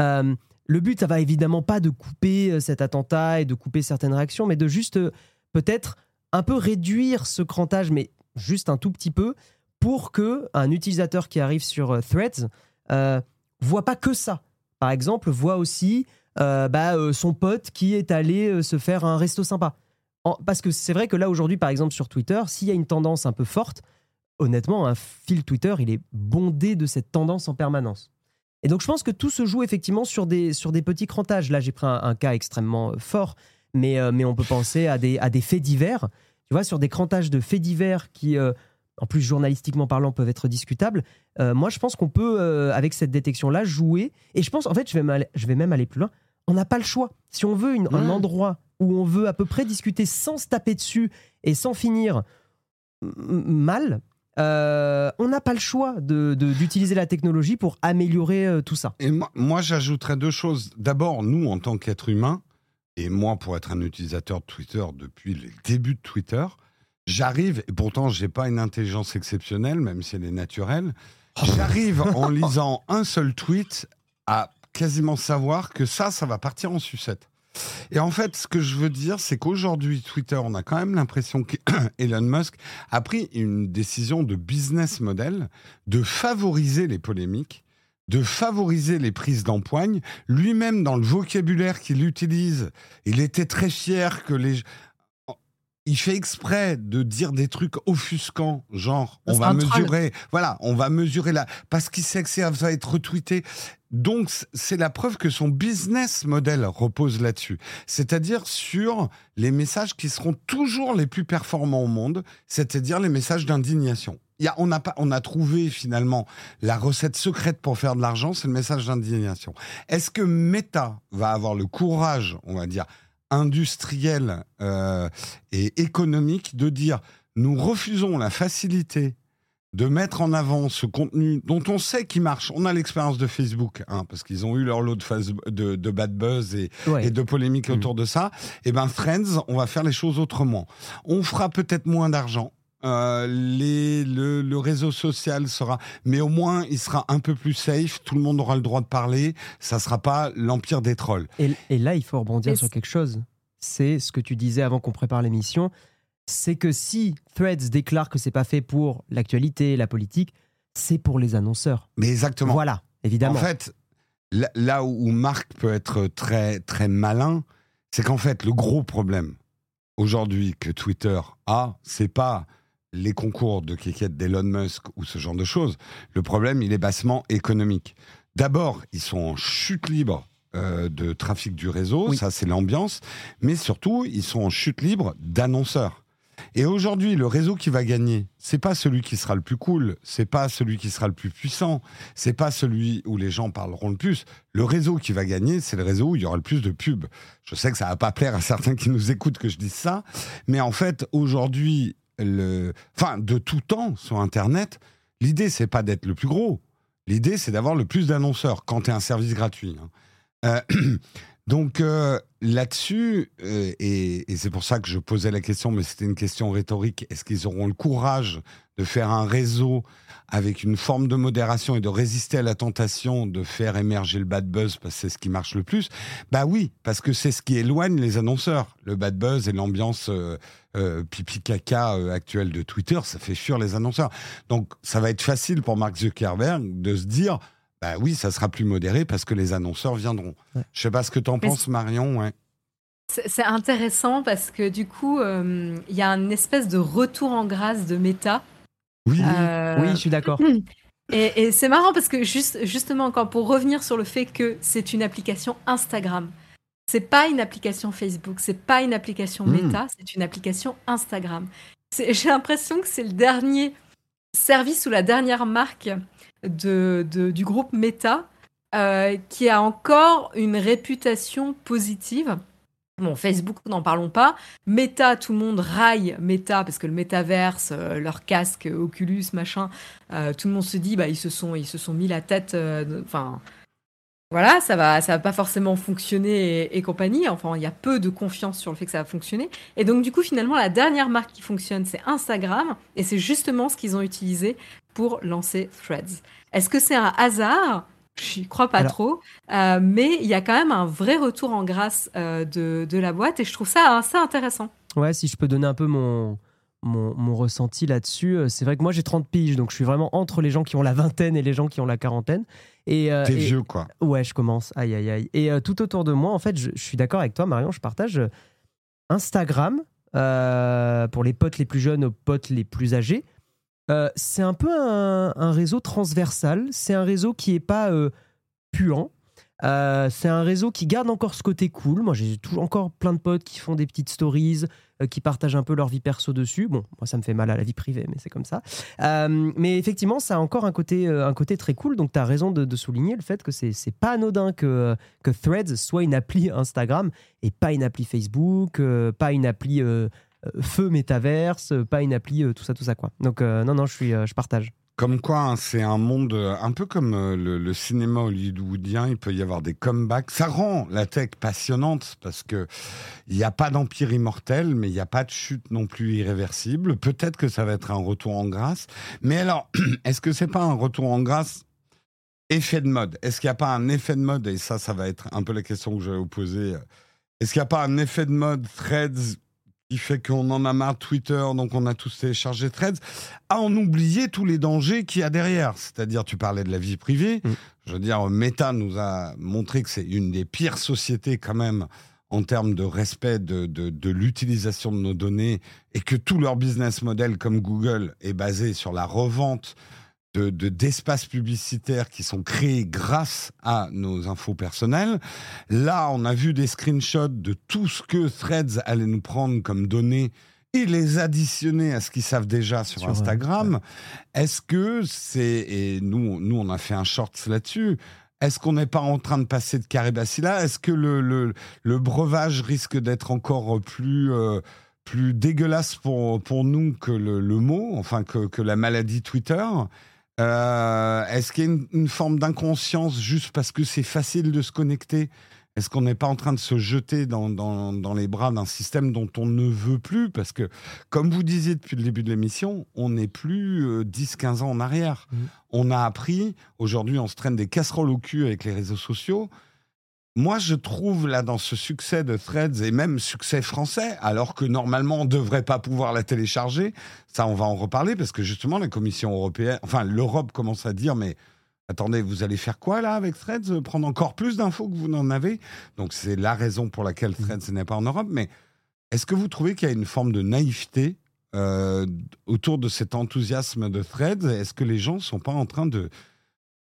Euh, le but, ça va évidemment pas de couper euh, cet attentat et de couper certaines réactions, mais de juste peut-être un peu réduire ce crantage, mais juste un tout petit peu, pour que un utilisateur qui arrive sur Threads euh, voit pas que ça par exemple, voit aussi euh, bah, euh, son pote qui est allé euh, se faire un resto sympa. parce que c'est vrai que là, aujourd'hui, par exemple, sur Twitter, s'il y a une tendance un peu forte, honnêtement, un fil Twitter, il est bondé de cette tendance en permanence. Et donc, je pense que tout se joue effectivement sur des, sur des petits crantages. Là, j'ai pris un, cas extrêmement fort, mais, mais on peut penser à des, à des faits divers. Tu vois, sur des crantages de faits divers qui en plus journalistiquement parlant, peuvent être discutables. Euh, moi, je pense qu'on peut, euh, avec cette détection-là, jouer. Et je pense, en fait, je vais, je vais même aller plus loin. On n'a pas le choix. Si on veut un endroit où on veut à peu près discuter sans se taper dessus et sans finir mal, on n'a pas le choix d'utiliser de, la technologie pour améliorer tout ça. Et moi, moi j'ajouterais deux choses. D'abord, nous, en tant qu'êtres humains, et moi, pour être un utilisateur de Twitter depuis les débuts de Twitter, j'arrive, et pourtant, je n'ai pas une intelligence exceptionnelle, même si elle est naturelle, j'arrive en lisant un seul tweet à quasiment savoir que ça, ça va partir en sucette. Et en fait, ce que je veux dire, c'est qu'aujourd'hui, Twitter, on a quand même l'impression qu'Elon Musk a pris une décision de business model de favoriser les polémiques de favoriser les prises d'empoigne. Lui-même, dans le vocabulaire qu'il utilise, il était très fier que les... Il fait exprès de dire des trucs offusquants, genre on va mesurer, voilà, on va mesurer là, parce qu'il sait que ça va être retweeté. Donc c'est la preuve que son business model repose là-dessus, c'est-à-dire sur les messages qui seront toujours les plus performants au monde, c'est-à-dire les messages d'indignation on, a pas, on a trouvé finalement la recette secrète pour faire de l'argent, c'est le message d'indignation. Est-ce que Meta va avoir le courage, on va dire, industriel euh, et économique de dire nous refusons la facilité de mettre en avant ce contenu dont on sait qu'il marche. On a l'expérience de Facebook, hein, parce qu'ils ont eu leur lot de, de, bad buzz et, de polémiques mmh. autour de ça. Et eh ben Friends, on va faire les choses autrement. On fera peut-être moins d'argent, euh, les, le, réseau social sera, mais au moins il sera un peu plus safe. Tout le monde aura le droit de parler. Ça sera pas l'empire des trolls. Et, là, il faut rebondir sur quelque chose. C'est ce que tu disais avant qu'on prépare l'émission. C'est que si Threads déclare que c'est pas fait pour l'actualité, la politique, c'est pour les annonceurs. Mais exactement. Voilà, évidemment. En fait, là où Marc peut être très très malin, c'est qu'en fait le gros problème aujourd'hui que Twitter a, c'est pas les concours de kékette d'Elon Musk ou ce genre de choses. Le problème, il est bassement économique. D'abord, ils sont en chute libre euh, de trafic du réseau, ça c'est l'ambiance, mais surtout, ils sont en chute libre d'annonceurs. Et aujourd'hui, le réseau qui va gagner, c'est pas celui qui sera le plus cool, c'est pas celui qui sera le plus puissant, c'est pas celui où les gens parleront le plus. Le réseau qui va gagner, c'est le réseau où il y aura le plus de pubs. Je sais que ça va pas plaire à certains qui nous écoutent que je dise ça, mais en fait, aujourd'hui, le, enfin, de tout temps sur Internet, l'idée, c'est pas d'être le plus gros. L'idée, c'est d'avoir le plus d'annonceurs quand tu es un service gratuit. Hein. Euh, donc euh, là-dessus, euh, et, c'est pour ça que je posais la question, mais c'était une question rhétorique, est-ce qu'ils auront le courage de faire un réseau avec une forme de modération et de résister à la tentation de faire émerger le bad buzz parce que c'est ce qui marche le plus? Bah oui, parce que c'est ce qui éloigne les annonceurs. Le bad buzz et l'ambiance euh, pipi caca euh, actuel de Twitter, ça fait fuir les annonceurs. Donc ça va être facile pour Mark Zuckerberg de se dire, bah oui, ça sera plus modéré parce que les annonceurs viendront. Je sais pas ce que tu en penses, Marion. Ouais. C'est intéressant parce que du coup, euh, il y a une espèce de retour en grâce de méta. Oui, oui, je suis d'accord. Et, et c'est marrant parce que juste, justement, encore pour revenir sur le fait que c'est une application Instagram. C'est pas une application Facebook, c'est pas une application hmm. Meta, c'est une application Instagram. J'ai l'impression que c'est le dernier service ou la dernière marque de, du groupe Meta euh, qui a encore une réputation positive. Bon, Facebook, n'en parlons pas. Meta, tout le monde raille Meta parce que le métaverse, euh, leur casque Oculus, machin, euh, tout le monde se dit, bah, ils se sont, ils se sont mis la tête, enfin, voilà, ça va, ça va pas forcément fonctionner et, compagnie. Enfin, il y a peu de confiance sur le fait que ça va fonctionner. Et donc, du coup, finalement, la dernière marque qui fonctionne, c'est Instagram. Et c'est justement ce qu'ils ont utilisé pour lancer Threads. Est-ce que c'est un hasard? Je crois pas trop. Euh, mais il y a quand même un vrai retour en grâce euh, de, de, la boîte. Et je trouve ça assez intéressant. Ouais, si je peux donner un peu mon, mon, ressenti là-dessus. Euh, c'est vrai que moi j'ai 30 piges, donc je suis vraiment entre les gens qui ont la vingtaine et les gens qui ont la quarantaine. Et, euh, T'es vieux quoi. Ouais, je commence. Aïe, aïe, aïe. Et euh, tout autour de moi, en fait, je, suis d'accord avec toi, Marion, je partage Instagram pour les potes les plus jeunes aux potes les plus âgés. c'est un peu un, un réseau transversal. C'est un réseau qui est pas puant. Euh, c'est un réseau qui garde encore ce côté cool. Moi, j'ai toujours encore plein de potes qui font des petites stories, euh, qui partagent un peu leur vie perso dessus. Bon, moi, ça me fait mal à la vie privée, mais c'est comme ça. Euh, mais effectivement, ça a encore un côté, un côté très cool. Donc, tu as raison de, souligner le fait que c'est, c'est pas anodin que, que Threads soit une appli Instagram et pas une appli Facebook, pas une appli feu métaverse, pas une appli, tout ça, tout ça quoi. Donc non, non, je suis, je partage. Comme quoi, hein, c'est un monde euh, un peu comme euh, le, cinéma hollywoodien. Il peut y avoir des comebacks. Ça rend la tech passionnante parce que il n'y a pas d'empire immortel, mais il n'y a pas de chute non plus irréversible. Peut-être que ça va être un retour en grâce. Mais alors, est-ce que c'est pas un retour en grâce effet de mode? Est-ce qu'il n'y a pas un effet de mode? Et ça, ça va être un peu la question que je vais vous poser. Est-ce qu'il n'y a pas un effet de mode Threads qui fait qu'on en a marre de Twitter, donc on a tous téléchargé Threads, à en oublier tous les dangers qu'il y a derrière. C'est-à-dire, tu parlais de la vie privée. Mm. Je veux dire, Meta nous a montré que c'est une des pires sociétés quand même en termes de respect de, de, l'utilisation de nos données et que tout leur business model comme Google est basé sur la revente de, d'espaces publicitaires qui sont créés grâce à nos infos personnelles. Là, on a vu des screenshots de tout ce que Threads allait nous prendre comme données et les additionner à ce qu'ils savent déjà sur, Instagram. Est-ce que c'est et nous nous on a fait un short là-dessus. Est-ce qu'on n'est pas en train de passer de Caribacilla Est-ce que le, le, le, breuvage risque d'être encore plus euh, plus dégueulasse pour, pour nous que le, le mot, enfin que, que la maladie Twitter? Euh, est-ce qu'il y a une, forme d'inconscience juste parce que c'est facile de se connecter? Est-ce qu'on n'est pas en train de se jeter dans, dans, les bras d'un système dont on ne veut plus? Parce que, comme vous disiez depuis le début de l'émission, on n'est plus 10-15 euh, ans en arrière. Mmh. On a appris, aujourd'hui on se traîne des casseroles au cul avec les réseaux sociaux moi, je trouve là dans ce succès de Threads et même succès français, alors que normalement on ne devrait pas pouvoir la télécharger, ça on va en reparler parce que justement la Commission européenne, enfin l'Europe commence à dire mais attendez, vous allez faire quoi là avec Threads? Prendre encore plus d'infos que vous n'en avez? Donc c'est la raison pour laquelle mmh. Threads n'est pas en Europe. Mais est-ce que vous trouvez qu'il y a une forme de naïveté euh, autour de cet enthousiasme de Threads? Est-ce que les gens ne sont pas en train de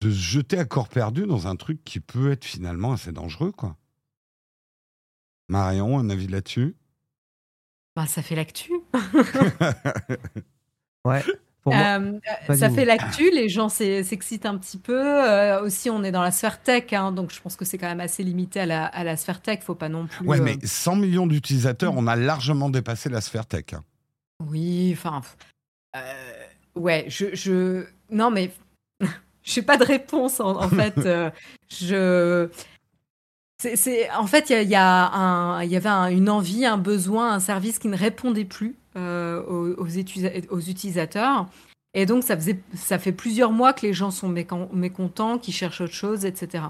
de se jeter à corps perdu dans un truc qui peut être finalement assez dangereux, quoi. Marion, un avis là-dessus? Bah, Ça fait l'actu. ouais. Euh, ça fait l'actu, les gens s'excitent un petit peu. Euh, aussi, on est dans la sphère tech, hein, donc je pense que c'est quand même assez limité à la, à la sphère tech. Faut pas non plus. Ouais, mais 100 euh, millions d'utilisateurs, on a largement dépassé la sphère tech. Hein. Oui, enfin. ouais, je, je. Non, mais j'ai pas de réponse en, fait. Euh, je c'est, en fait, il y, a, un, y avait une envie, un besoin, un service qui ne répondait plus euh, aux, aux, utilisateurs. Et donc, ça, faisait, ça fait plusieurs mois que les gens sont mécontents, qui cherchent autre chose, etc.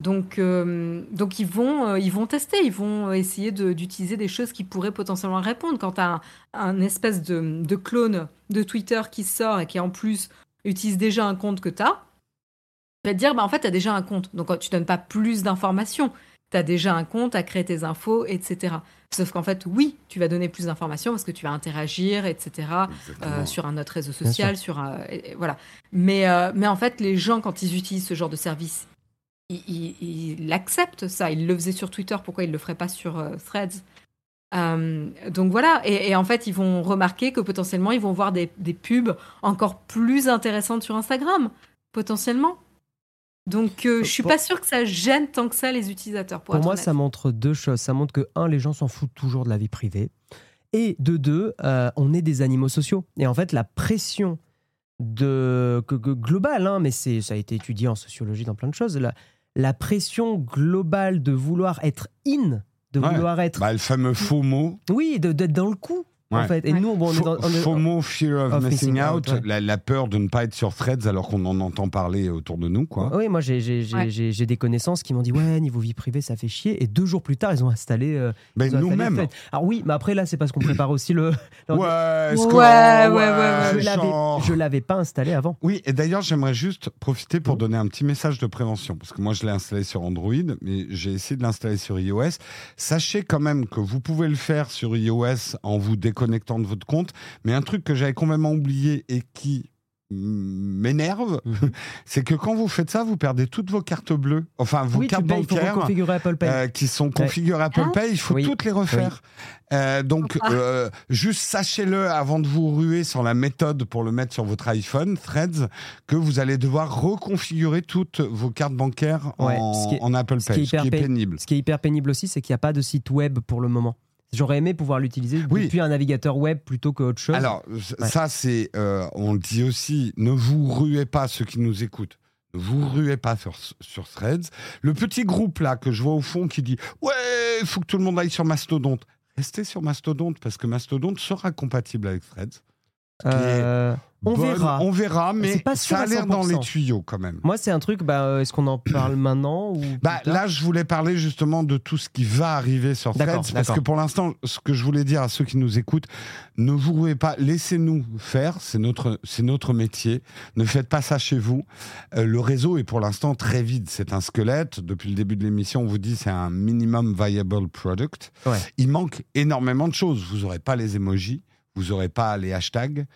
Donc, euh, donc ils, vont, ils vont tester, ils vont essayer d'utiliser des choses qui pourraient potentiellement répondre. Quand tu as un, un, espèce de, de, clone de Twitter qui sort et qui en plus utilise déjà un compte que tu as, tu vas te dire, bah, en fait, tu as déjà un compte. Donc, tu donnes pas plus d'informations. Tu as déjà un compte à créer tes infos, etc. Sauf qu'en fait, oui, tu vas donner plus d'informations parce que tu vas interagir, etc. Euh, sur un autre réseau social, sur voilà. Mais, euh, mais en fait, les gens, quand ils utilisent ce genre de service, ils, acceptent ça. Ils le faisaient sur Twitter, pourquoi ils le feraient pas sur euh, Threads? Euh, donc voilà, et, en fait, ils vont remarquer que potentiellement, ils vont voir des, pubs encore plus intéressantes sur Instagram, potentiellement. Donc, euh, je suis pas sûr que ça gêne tant que ça les utilisateurs. Pour, moi, ça montre deux choses. Ça montre que, un, les gens s'en foutent toujours de la vie privée. Et de deux, euh, on est des animaux sociaux. Et en fait, la pression de, globale, hein, mais ça a été étudié en sociologie dans plein de choses, la, la pression globale de vouloir être in de vouloir être. Bah, le fameux faux mot. Oui, d'être dans le coup. En fait. Et nous, bon, on est dans, FOMO, fear of, missing, out, la, peur de ne pas être sur Threads alors qu'on en entend parler autour de nous. Quoi. Oui, moi j'ai des connaissances qui m'ont dit Ouais, niveau vie privée, ça fait chier. Et deux jours plus tard, ils ont installé. Euh, ben, nous-mêmes. Alors oui, mais après là, c'est parce qu'on prépare aussi le. ouais, ouais, ouais, ouais, Je l'avais pas installé avant. Oui, et d'ailleurs, j'aimerais juste profiter pour donner un petit message de prévention. Parce que moi, je l'ai installé sur Android, mais j'ai essayé de l'installer sur iOS. Sachez quand même que vous pouvez le faire sur iOS en vous déconnectant connectant de votre compte. Mais un truc que j'avais complètement oublié et qui m'énerve, mhm. c'est que quand vous faites ça, vous perdez toutes vos cartes bleues, enfin vos cartes bancaires euh, qui sont configurées Apple ah. Pay, il faut toutes les refaire. Euh, donc, ah. euh, juste sachez-le avant de vous ruer sur la méthode pour le mettre sur votre iPhone, Threads, que vous allez devoir reconfigurer toutes vos cartes bancaires en, Apple Pay, ce qui est, pénible. Ce qui est hyper pénible aussi, c'est qu'il n'y a pas de site web pour le moment. J'aurais aimé pouvoir l'utiliser depuis un navigateur web plutôt qu'autre chose. Alors, ça, c'est. Euh, on dit aussi ne vous ruez pas, ceux qui nous écoutent. Ne vous ruez pas sur, sur Threads. Le petit groupe là que je vois au fond qui dit Ouais, il faut que tout le monde aille sur Mastodonte. Restez sur Mastodonte parce que Mastodonte sera compatible avec Threads. Euh, on verra. On verra, mais ça a l'air dans les tuyaux quand même. Moi, c'est un truc, bah, euh, est-ce qu'on en parle maintenant ou bah, Là, je voulais parler justement de tout ce qui va arriver sur Threads, parce que pour l'instant, ce que je voulais dire à ceux qui nous écoutent, ne vous rouez pas, laissez-nous faire, c'est notre, c'est notre métier, ne faites pas ça chez vous. Euh, le réseau est pour l'instant très vide, c'est un squelette. Depuis le début de l'émission, on vous dit c'est un minimum viable product. Il manque énormément de choses. Vous n'aurez pas les emojis, vous n'aurez pas les hashtags.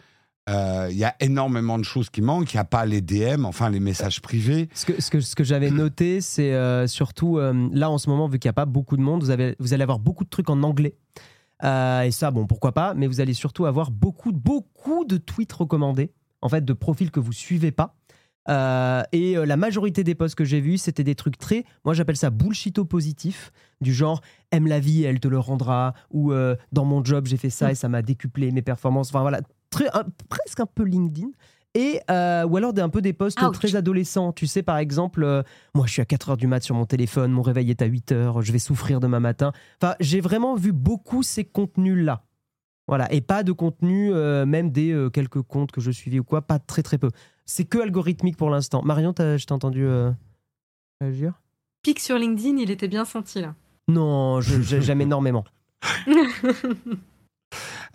Euh, il y a énormément de choses qui manquent. Il n'y a pas les DM, enfin les messages privés. Ce que, ce que, ce que j'avais noté, c'est euh, surtout euh, là en ce moment, vu qu'il n'y a pas beaucoup de monde, vous, avez, vous allez avoir beaucoup de trucs en anglais. et ça, bon, pourquoi pas, mais vous allez surtout avoir beaucoup, beaucoup de tweets recommandés, en fait, de profils que vous suivez pas. Et la majorité des posts que j'ai vus, c'était des trucs très, moi j'appelle ça bullshito positif, du genre aime la vie, elle te le rendra, ou dans mon job j'ai fait ça et ça m'a décuplé mes performances. Enfin voilà, presque un peu LinkedIn. Et, euh, ou alors un peu des posts très adolescents. Tu sais, par exemple, euh, moi je suis à 4 heures du mat sur mon téléphone, mon réveil est à 8 heures, je vais souffrir demain matin. Enfin, j'ai vraiment vu beaucoup ces contenus-là. Voilà, et pas de contenu, euh, même des quelques comptes que je suivais ou quoi, pas très très peu. C'est que algorithmique pour l'instant. Marion, je t'ai entendu réagir Pic sur LinkedIn, il était bien senti là. Non, j'aime énormément.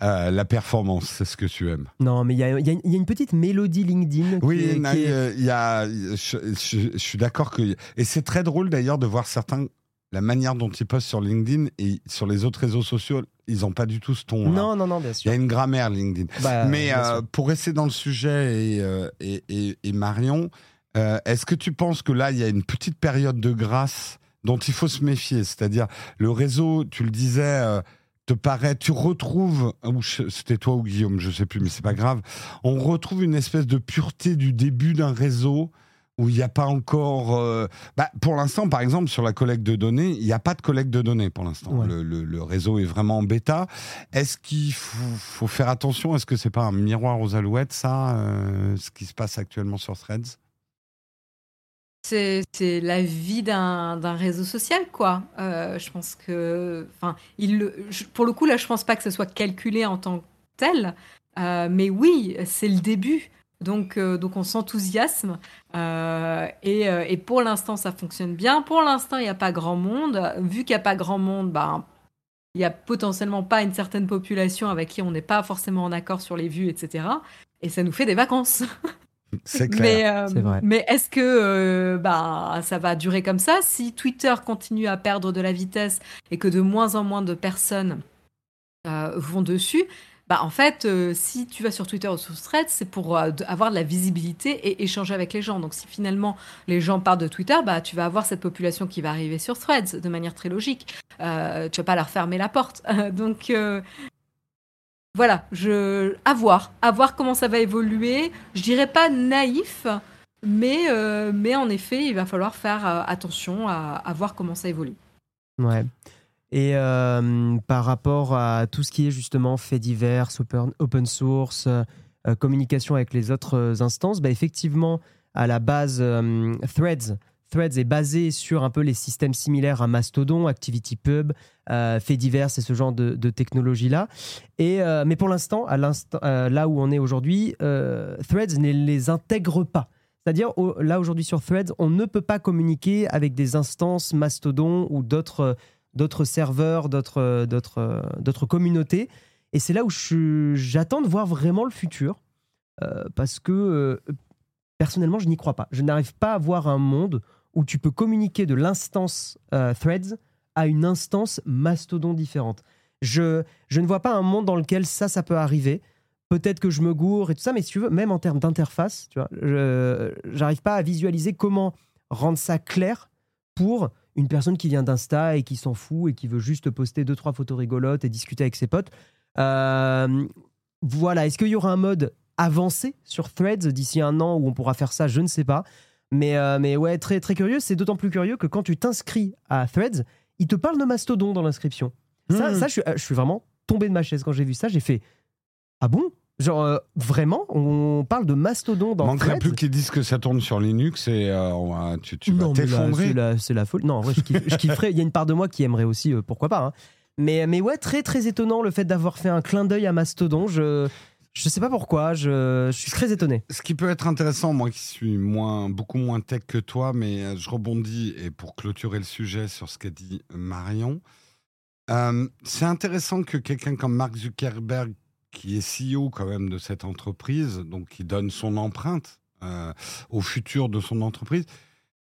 Euh, la performance, c'est ce que tu aimes. Non, mais il y, a, une petite mélodie LinkedIn. Oui, il y a, je, suis d'accord que. Et c'est très drôle d'ailleurs de voir certains. La manière dont ils postent sur LinkedIn et sur les autres réseaux sociaux, ils n'ont pas du tout ce ton. Non, non, non, bien sûr. Il y a une grammaire LinkedIn. Bah, mais euh, pour rester dans le sujet et, euh, et, Marion, est-ce que tu penses que là, il y a une petite période de grâce dont il faut se méfier? C'est-à-dire, le réseau, tu le disais te paraît, tu retrouves, ou c'était toi ou Guillaume, je sais plus, mais c'est pas grave, on retrouve une espèce de pureté du début d'un réseau où il n'y a pas encore. Euh, bah, pour l'instant, par exemple, sur la collecte de données, il n'y a pas de collecte de données pour l'instant. Le, réseau est vraiment en bêta. Est-ce qu'il faut, faire attention? Est-ce que c'est pas un miroir aux alouettes, ça, euh, ce qui se passe actuellement sur Threads? C'est la vie d'un réseau social, quoi. Euh, je pense que, enfin, il, pour le coup, là, je pense pas que ce soit calculé en tant que tel, euh, mais oui, c'est le début. Donc, euh, donc on s'enthousiasme et, et, pour l'instant, ça fonctionne bien. Pour l'instant, il n'y a pas grand monde. Vu qu'il n'y a pas grand monde, ben, il n'y a potentiellement pas une certaine population avec qui on n'est pas forcément en accord sur les vues, etc. Et ça nous fait des vacances. C'est clair. Mais, euh, mais est-ce que euh, bah, ça va durer comme ça? Si Twitter continue à perdre de la vitesse et que de moins en moins de personnes euh, vont dessus, bah, en fait, si tu vas sur Twitter ou sur Threads, c'est pour avoir de la visibilité et échanger avec les gens. Donc, si finalement les gens partent de Twitter, bah, tu vas avoir cette population qui va arriver sur Threads de manière très logique. tu vas pas leur fermer la porte. Donc, voilà, je... à voir, à voir comment ça va évoluer. Je dirais pas naïf, mais, euh, mais en effet, il va falloir faire euh, attention à, voir comment ça évolue. Ouais. Et euh, par rapport à tout ce qui est justement fait divers, open, source, communication avec les autres instances, bah effectivement, à la base, Threads Threads est basé sur un peu les systèmes similaires à Mastodon, ActivityPub, euh, fait divers et ce genre de, technologie-là. Et, euh, mais pour l'instant, euh, là où on est aujourd'hui, euh, Threads ne les intègre pas. C'est-à-dire, là aujourd'hui sur Threads, on ne peut pas communiquer avec des instances Mastodon ou d'autres, d'autres serveurs, d'autres, d'autres, d'autres communautés. Et c'est là où j'attends de voir vraiment le futur. parce que personnellement, je n'y crois pas. Je n'arrive pas à voir un monde où tu peux communiquer de l'instance euh, Threads à une instance Mastodon différente. Je, je ne vois pas un monde dans lequel ça, ça peut arriver. Peut-être que je me gourre et tout ça, mais si tu veux, même en termes d'interface, tu vois, j'arrive pas à visualiser comment rendre ça clair pour une personne qui vient d'Insta et qui s'en fout et qui veut juste poster deux trois photos rigolotes et discuter avec ses potes. Euh, voilà, est-ce qu'il y aura un mode avancé sur Threads d'ici un an où on pourra faire ça? Je ne sais pas. Mais, euh, mais ouais, très, très curieux. C'est d'autant plus curieux que quand tu t'inscris à Threads, il te parle de Mastodon dans l'inscription. Ça, Mmh. ça je, suis, je suis vraiment tombé de ma chaise quand j'ai vu ça. J'ai fait Ah bon? Genre, euh, vraiment On parle de mastodon dans Manquerait plus qu'ils disent que ça tourne sur Linux et euh, on va- tu, tu vas Non, mais là, t'effondrer. c'est la, c'est la folie. Non, en vrai, je, kiffe- je kifferais. Il y a une part de moi qui aimerait aussi, euh, pourquoi pas. hein. Mais, mais ouais, très très étonnant le fait d'avoir fait un clin d'œil à Mastodon. Je, je sais pas pourquoi, je, je suis très étonné. Ce qui peut être intéressant, moi qui suis moins, beaucoup moins tech que toi, mais euh, je rebondis et pour clôturer le sujet sur ce qu'a dit Marion, euh, c'est intéressant que quelqu'un comme Mark Zuckerberg, qui est CEO quand même de cette entreprise, donc qui donne son empreinte euh, au futur de son entreprise,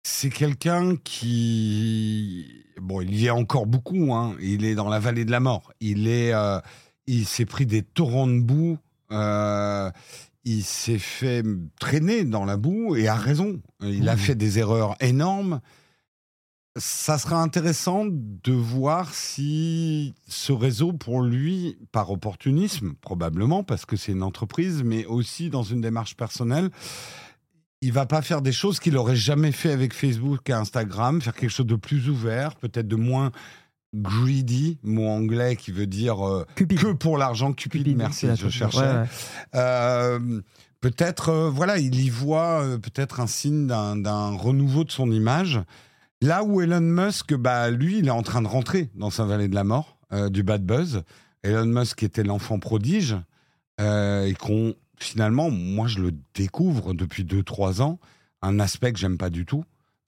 c'est quelqu'un qui, bon, il y est encore beaucoup, hein, il est dans la vallée de la mort, il est, euh, il s'est pris des torrents de boue. euh, il s'est fait traîner dans la boue et a raison. Il a Mmh. fait des erreurs énormes. Ça sera intéressant de voir si ce réseau, pour lui, par opportunisme, probablement, parce que c'est une entreprise, mais aussi dans une démarche personnelle, il va pas faire des choses qu'il aurait jamais fait avec Facebook et Instagram, faire quelque chose de plus ouvert, peut-être de moins greedy, mot anglais qui veut dire euh, que pour l'argent, cupide, Cupid, merci, je cherchais. Ouais, ouais. Euh, peut-être, euh, voilà, il y voit peut-être un signe d'un renouveau de son image. Là où Elon Musk, bah, lui, il est en train de rentrer dans sa vallée de la mort, euh, du bad buzz. Elon Musk était l'enfant prodige euh, et qu'on, finalement, moi, je le découvre depuis 2-3 ans, un aspect que j'aime pas du tout.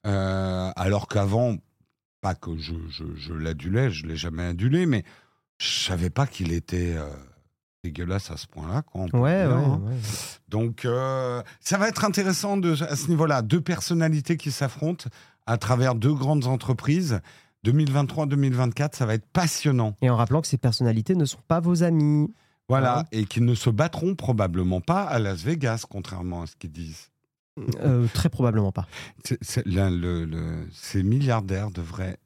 Euh, alors qu'avant, pas que je, je, je l'adulais, je l'ai jamais adulé, mais je savais pas qu'il était euh, dégueulasse à ce point-là. quoi, peut Ouais, dire, ouais, hein. Donc, euh, ça va être intéressant de, à ce niveau-là. Deux personnalités qui s'affrontent à travers deux grandes entreprises. 2023-2024, ça va être passionnant. Et en rappelant que ces personnalités ne sont pas vos amis. Voilà. Ouais. Et qu'ils ne se battront probablement pas à Las Vegas, contrairement à ce qu'ils disent. Euh, très probablement pas. C'est- c'est- là, le- le- ces milliardaires devraient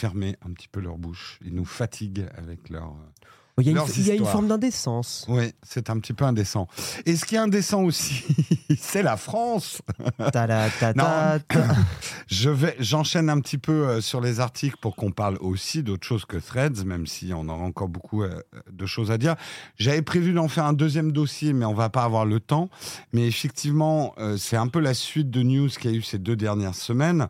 fermer un petit peu leur bouche. Ils nous fatiguent avec leur. Euh, Il y a une, Leurs il y a une histoires. forme d'indécence. Oui, c'est un petit peu indécent. Et ce qui est indécent aussi, c'est la France. Ta. Je vais, j'enchaîne un petit peu euh, sur les articles pour qu'on parle aussi d'autre chose que Threads, même si on aura encore beaucoup euh, de choses à dire. J'avais prévu d'en faire un deuxième dossier, mais on va pas avoir le temps. Mais effectivement, euh, c'est un peu la suite de news qu'il y a eu ces deux dernières semaines.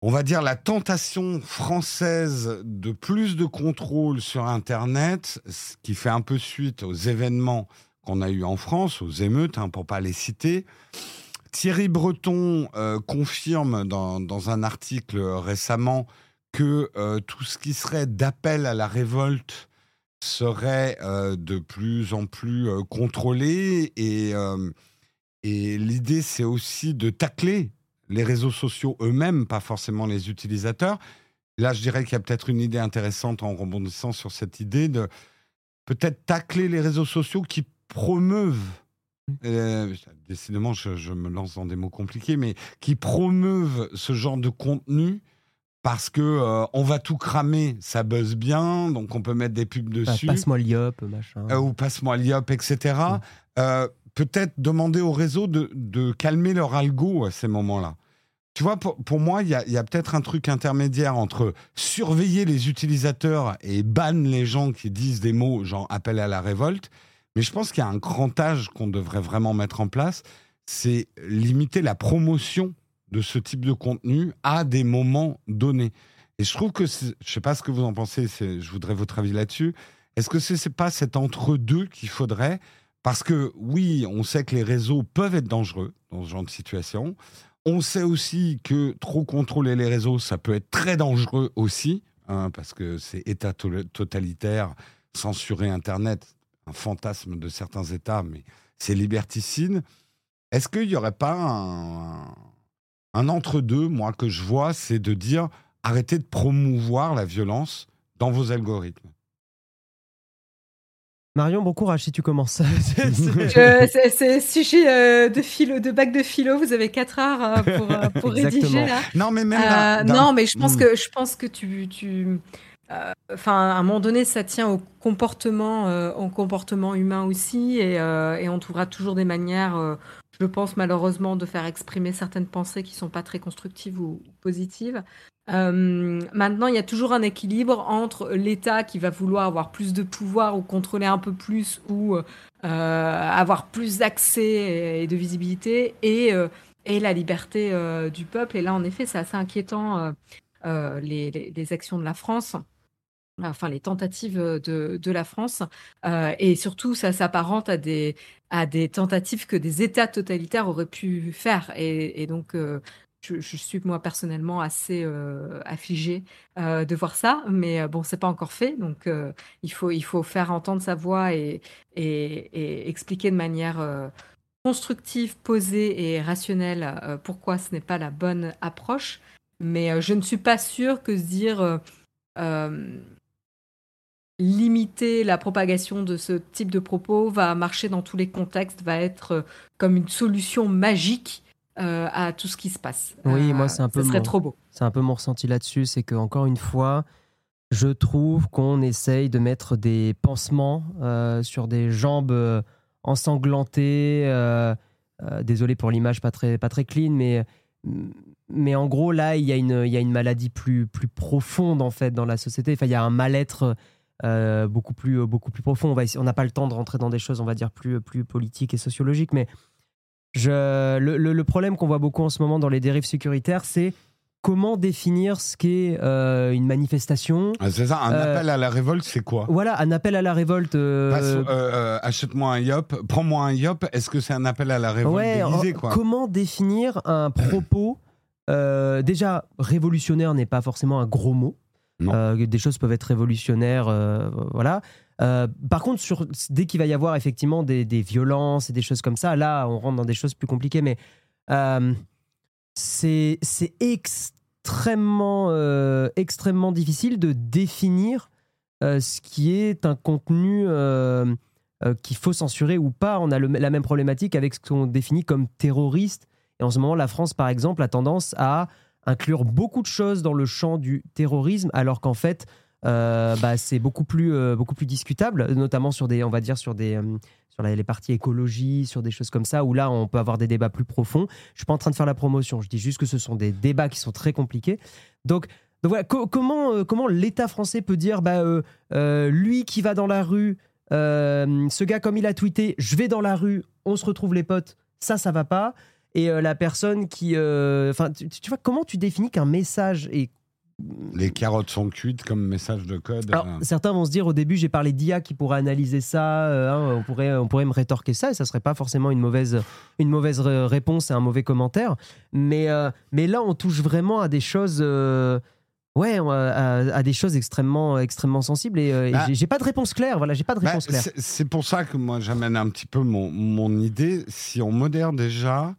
On va dire la tentation française de plus de contrôle sur Internet, ce qui fait un peu suite aux événements qu'on a eu en France, aux émeutes, hein, pour pas les citer. Thierry Breton euh, confirme dans, un article récemment que euh, tout ce qui serait d'appel à la révolte serait euh, de plus en plus contrôlé et, et l'idée c'est aussi de tacler les réseaux sociaux eux-mêmes, pas forcément les utilisateurs. Là, je dirais qu'il y a peut-être une idée intéressante en rebondissant sur cette idée de peut-être tacler les réseaux sociaux qui promeuvent euh, décidément, je, je me lance dans des mots compliqués, mais qui promeuvent ce genre de contenu parce que euh, on va tout cramer, ça buzz bien, donc on peut mettre des pubs Bah, dessus, Passe-moi l'IOP, machin. euh, ou passe-moi l'IOP, etc. Euh, Peut-être demander au réseau de, calmer leur algo à ces moments-là. Tu vois, pour, moi, il y a, peut-être un truc intermédiaire entre surveiller les utilisateurs et ban les gens qui disent des mots genre appel à la révolte. Mais je pense qu'il y a un grand âge qu'on devrait vraiment mettre en place, c'est limiter la promotion de ce type de contenu à des moments donnés. Et je trouve que, je sais pas ce que vous en pensez, je voudrais votre avis là-dessus. Est-ce que c'est c'est pas cet entre-deux qu'il faudrait Parce que oui, on sait que les réseaux peuvent être dangereux dans ce genre de situation. On sait aussi que trop contrôler les réseaux, ça peut être très dangereux aussi, hein, parce que c'est État to- totalitaire, censurer Internet, un fantasme de certains États, mais c'est liberticide. Est-ce qu'il n'y aurait pas un, un entre-deux, moi, que je vois, c'est de dire arrêtez de promouvoir la violence dans vos algorithmes? Marion, bon courage si tu commences. C'est- c'est- Je- c'est- C'est sujet euh, de philo, de bac de philo. Vous avez 4 heures euh, pour, euh, pour rédiger là. Non, mais même Euh, là, non, mais je pense Mm. que je pense que tu, tu enfin, à un moment donné, ça tient au comportement, au comportement humain aussi, et, et, on trouvera toujours des manières, je pense malheureusement, de faire exprimer certaines pensées qui sont pas très constructives ou positives. Euh, maintenant, il y a toujours un équilibre entre l'État qui va vouloir avoir plus de pouvoir ou contrôler un peu plus ou euh, avoir plus d'accès et de visibilité et, euh, et la liberté du peuple. Et là, en effet, c'est assez inquiétant les, actions de la France. Enfin, les tentatives de, de la France. et surtout, ça s'apparente à des, tentatives que des États totalitaires auraient pu faire. Et, donc, je, suis moi personnellement assez euh, affligée euh, de voir ça, mais euh, bon, c'est pas encore fait, donc il faut il faut faire entendre sa voix et, et, expliquer de manière constructive, posée et rationnelle pourquoi ce n'est pas la bonne approche. Mais je ne suis pas sûre que se dire limiter la propagation de ce type de propos va marcher dans tous les contextes, va être comme une solution magique euh, à tout ce qui se passe. Oui, moi, euh, c'est un peu. Ce serait trop beau. C'est un peu mon ressenti là-dessus. C'est que, encore une fois, je trouve qu'on essaye de mettre des pansements euh, sur des jambes ensanglantées. désolé pour l'image pas très, pas très clean, mais, mais en gros, là, il y, a une, il y a une maladie plus, plus profonde, en fait, dans la société. Enfin, il y a un mal-être. Beaucoup plus beaucoup plus profond. On n'a pas le temps de rentrer dans des choses, on va dire plus plus politiques et sociologiques, mais je, le, problème qu'on voit beaucoup en ce moment dans les dérives sécuritaires, c'est comment définir ce qu'est euh, une manifestation. Ah, c'est ça, un euh, appel à la révolte, c'est quoi? Voilà, un appel à la révolte. Euh, achète-moi un yop, prends-moi un yop, est-ce que c'est un appel à la révolte déguisé, quoi? Comment définir un propos Déjà, révolutionnaire n'est pas forcément un gros mot. Des choses peuvent être révolutionnaires, voilà. Euh, par contre, dès qu'il va y avoir effectivement des, violences et des choses comme ça, là, on rentre dans des choses plus compliquées. Mais euh, c'est extrêmement, euh, extrêmement difficile de définir ce qui est un contenu qu'il faut censurer ou pas. On a la même problématique avec ce qu'on définit comme terroriste. Et en ce moment, la France, par exemple, a tendance à inclure beaucoup de choses dans le champ du terrorisme, alors qu'en fait, euh, bah, c'est beaucoup plus, euh, beaucoup plus discutable, notamment sur des, on va dire, sur des, euh, sur les parties écologie, sur des choses comme ça, où là, on peut avoir des débats plus profonds. Je suis pas en train de faire la promotion, je dis juste que ce sont des débats qui sont très compliqués. Donc, voilà, comment, comment l'État français peut dire, bah, lui qui va dans la rue, ce gars comme il a tweeté, je vais dans la rue, on se retrouve les potes, ça, ça va pas. Et la personne qui, enfin, tu, tu, vois, comment tu définis qu'un message est les carottes sont cuites comme message de code. Alors, euh. certains vont se dire au début, j'ai parlé d'IA qui pourrait analyser ça, euh, hein, on, pourrait, on pourrait me rétorquer ça, et ça serait pas forcément une mauvaise, une mauvaise réponse et un mauvais commentaire. Mais, euh, mais là, on touche vraiment à des choses. Ouais, à, des choses extrêmement, extrêmement sensibles et, bah. j'ai pas de réponse claire. Voilà, j'ai pas de bah, réponse claire. C'est pour ça que moi j'amène un petit peu mon, mon idée. Si on modère déjà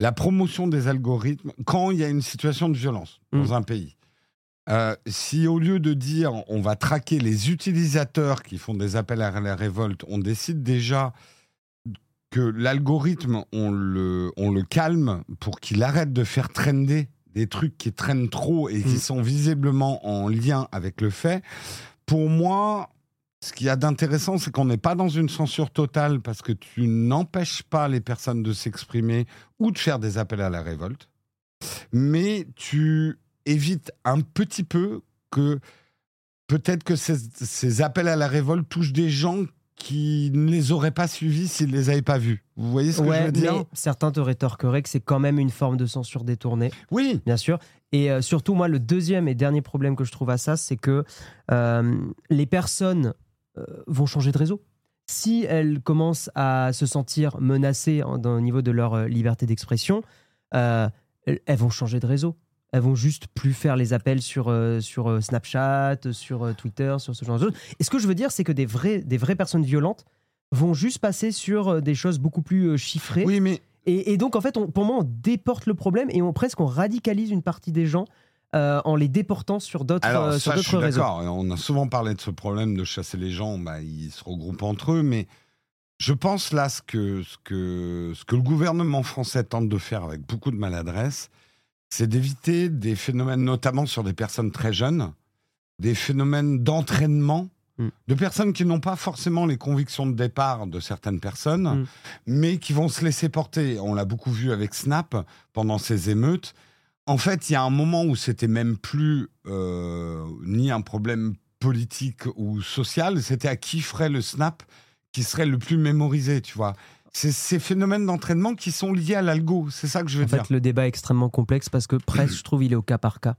la promotion des algorithmes quand il y a une situation de violence dans mmh. un pays, euh, si au lieu de dire on va traquer les utilisateurs qui font des appels à la révolte, on décide déjà que l'algorithme, on le, on le calme pour qu'il arrête de faire trender des trucs qui traînent trop et qui mm. sont visiblement en lien avec le fait, pour moi, ce qu'il y a d'intéressant, c'est qu'on n'est pas dans une censure totale parce que tu n'empêches pas les personnes de s'exprimer ou de faire des appels à la révolte, mais tu évite un petit peu que peut-être que ces, appels à la révolte touchent des gens qui ne les auraient pas suivis s'ils ne les avaient pas vus. Vous voyez ce que je veux dire? Certains te rétorqueraient que c'est quand même une forme de censure détournée. Oui. Bien sûr. Et euh, surtout, moi, le deuxième et dernier problème que je trouve à ça, c'est que euh, les personnes vont changer de réseau. Si elles commencent à se sentir menacées au niveau de leur liberté d'expression, elles vont changer de réseau elles vont juste plus faire les appels sur, euh, sur euh, Snapchat, sur euh, Twitter, sur ce genre de choses. Et ce que je veux dire, c'est que des, vrais, des vraies personnes violentes vont juste passer sur des choses beaucoup plus chiffrées. Oui, mais... Et, donc, en fait, on, pour moi, on déporte le problème et on presque on radicalise une partie des gens en les déportant sur d'autres Alors, sur je suis D'accord. On a souvent parlé de ce problème de chasser les gens. Bah, ils se regroupent entre eux, mais je pense là ce que, ce que, ce que le gouvernement français tente de faire avec beaucoup de maladresse, c'est d'éviter des phénomènes, notamment sur des personnes très jeunes, des phénomènes d'entraînement Mm. de personnes qui n'ont pas forcément les convictions de départ de certaines personnes, Mm. mais qui vont se laisser porter. On l'a beaucoup vu avec Snap pendant ces émeutes. En fait, il y a un moment où c'était même plus euh, ni un problème politique ou social, c'était à qui ferait le Snap qui serait le plus mémorisé, tu vois. C'est ces phénomènes d'entraînement qui sont liés à l'algo, c'est ça que je veux En dire. fait, le débat est extrêmement complexe parce que presque, je trouve, il est au cas par cas.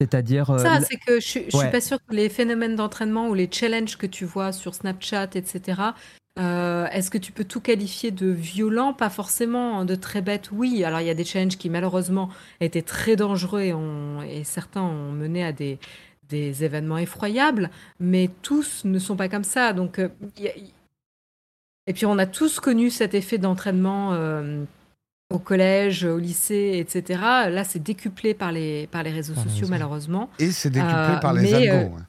C'est-à-dire. euh, Ça, c'est que je, je Ouais. suis pas sûre que les phénomènes d'entraînement ou les challenges que tu vois sur Snapchat, etc., euh, est-ce que tu peux tout qualifier de violent? Pas forcément, de très bête, oui. Alors, il y a des challenges qui, malheureusement, étaient très dangereux et, ont- et certains ont mené à des, des événements effroyables, mais tous ne sont pas comme ça. Donc, euh, il y a- Et puis, on a tous connu cet effet d'entraînement. euh, au collège, au lycée, etc. Là, c'est décuplé par les, par les réseaux Par sociaux, malheureusement. Et c'est décuplé Euh, par les mais, algos. euh, ouais.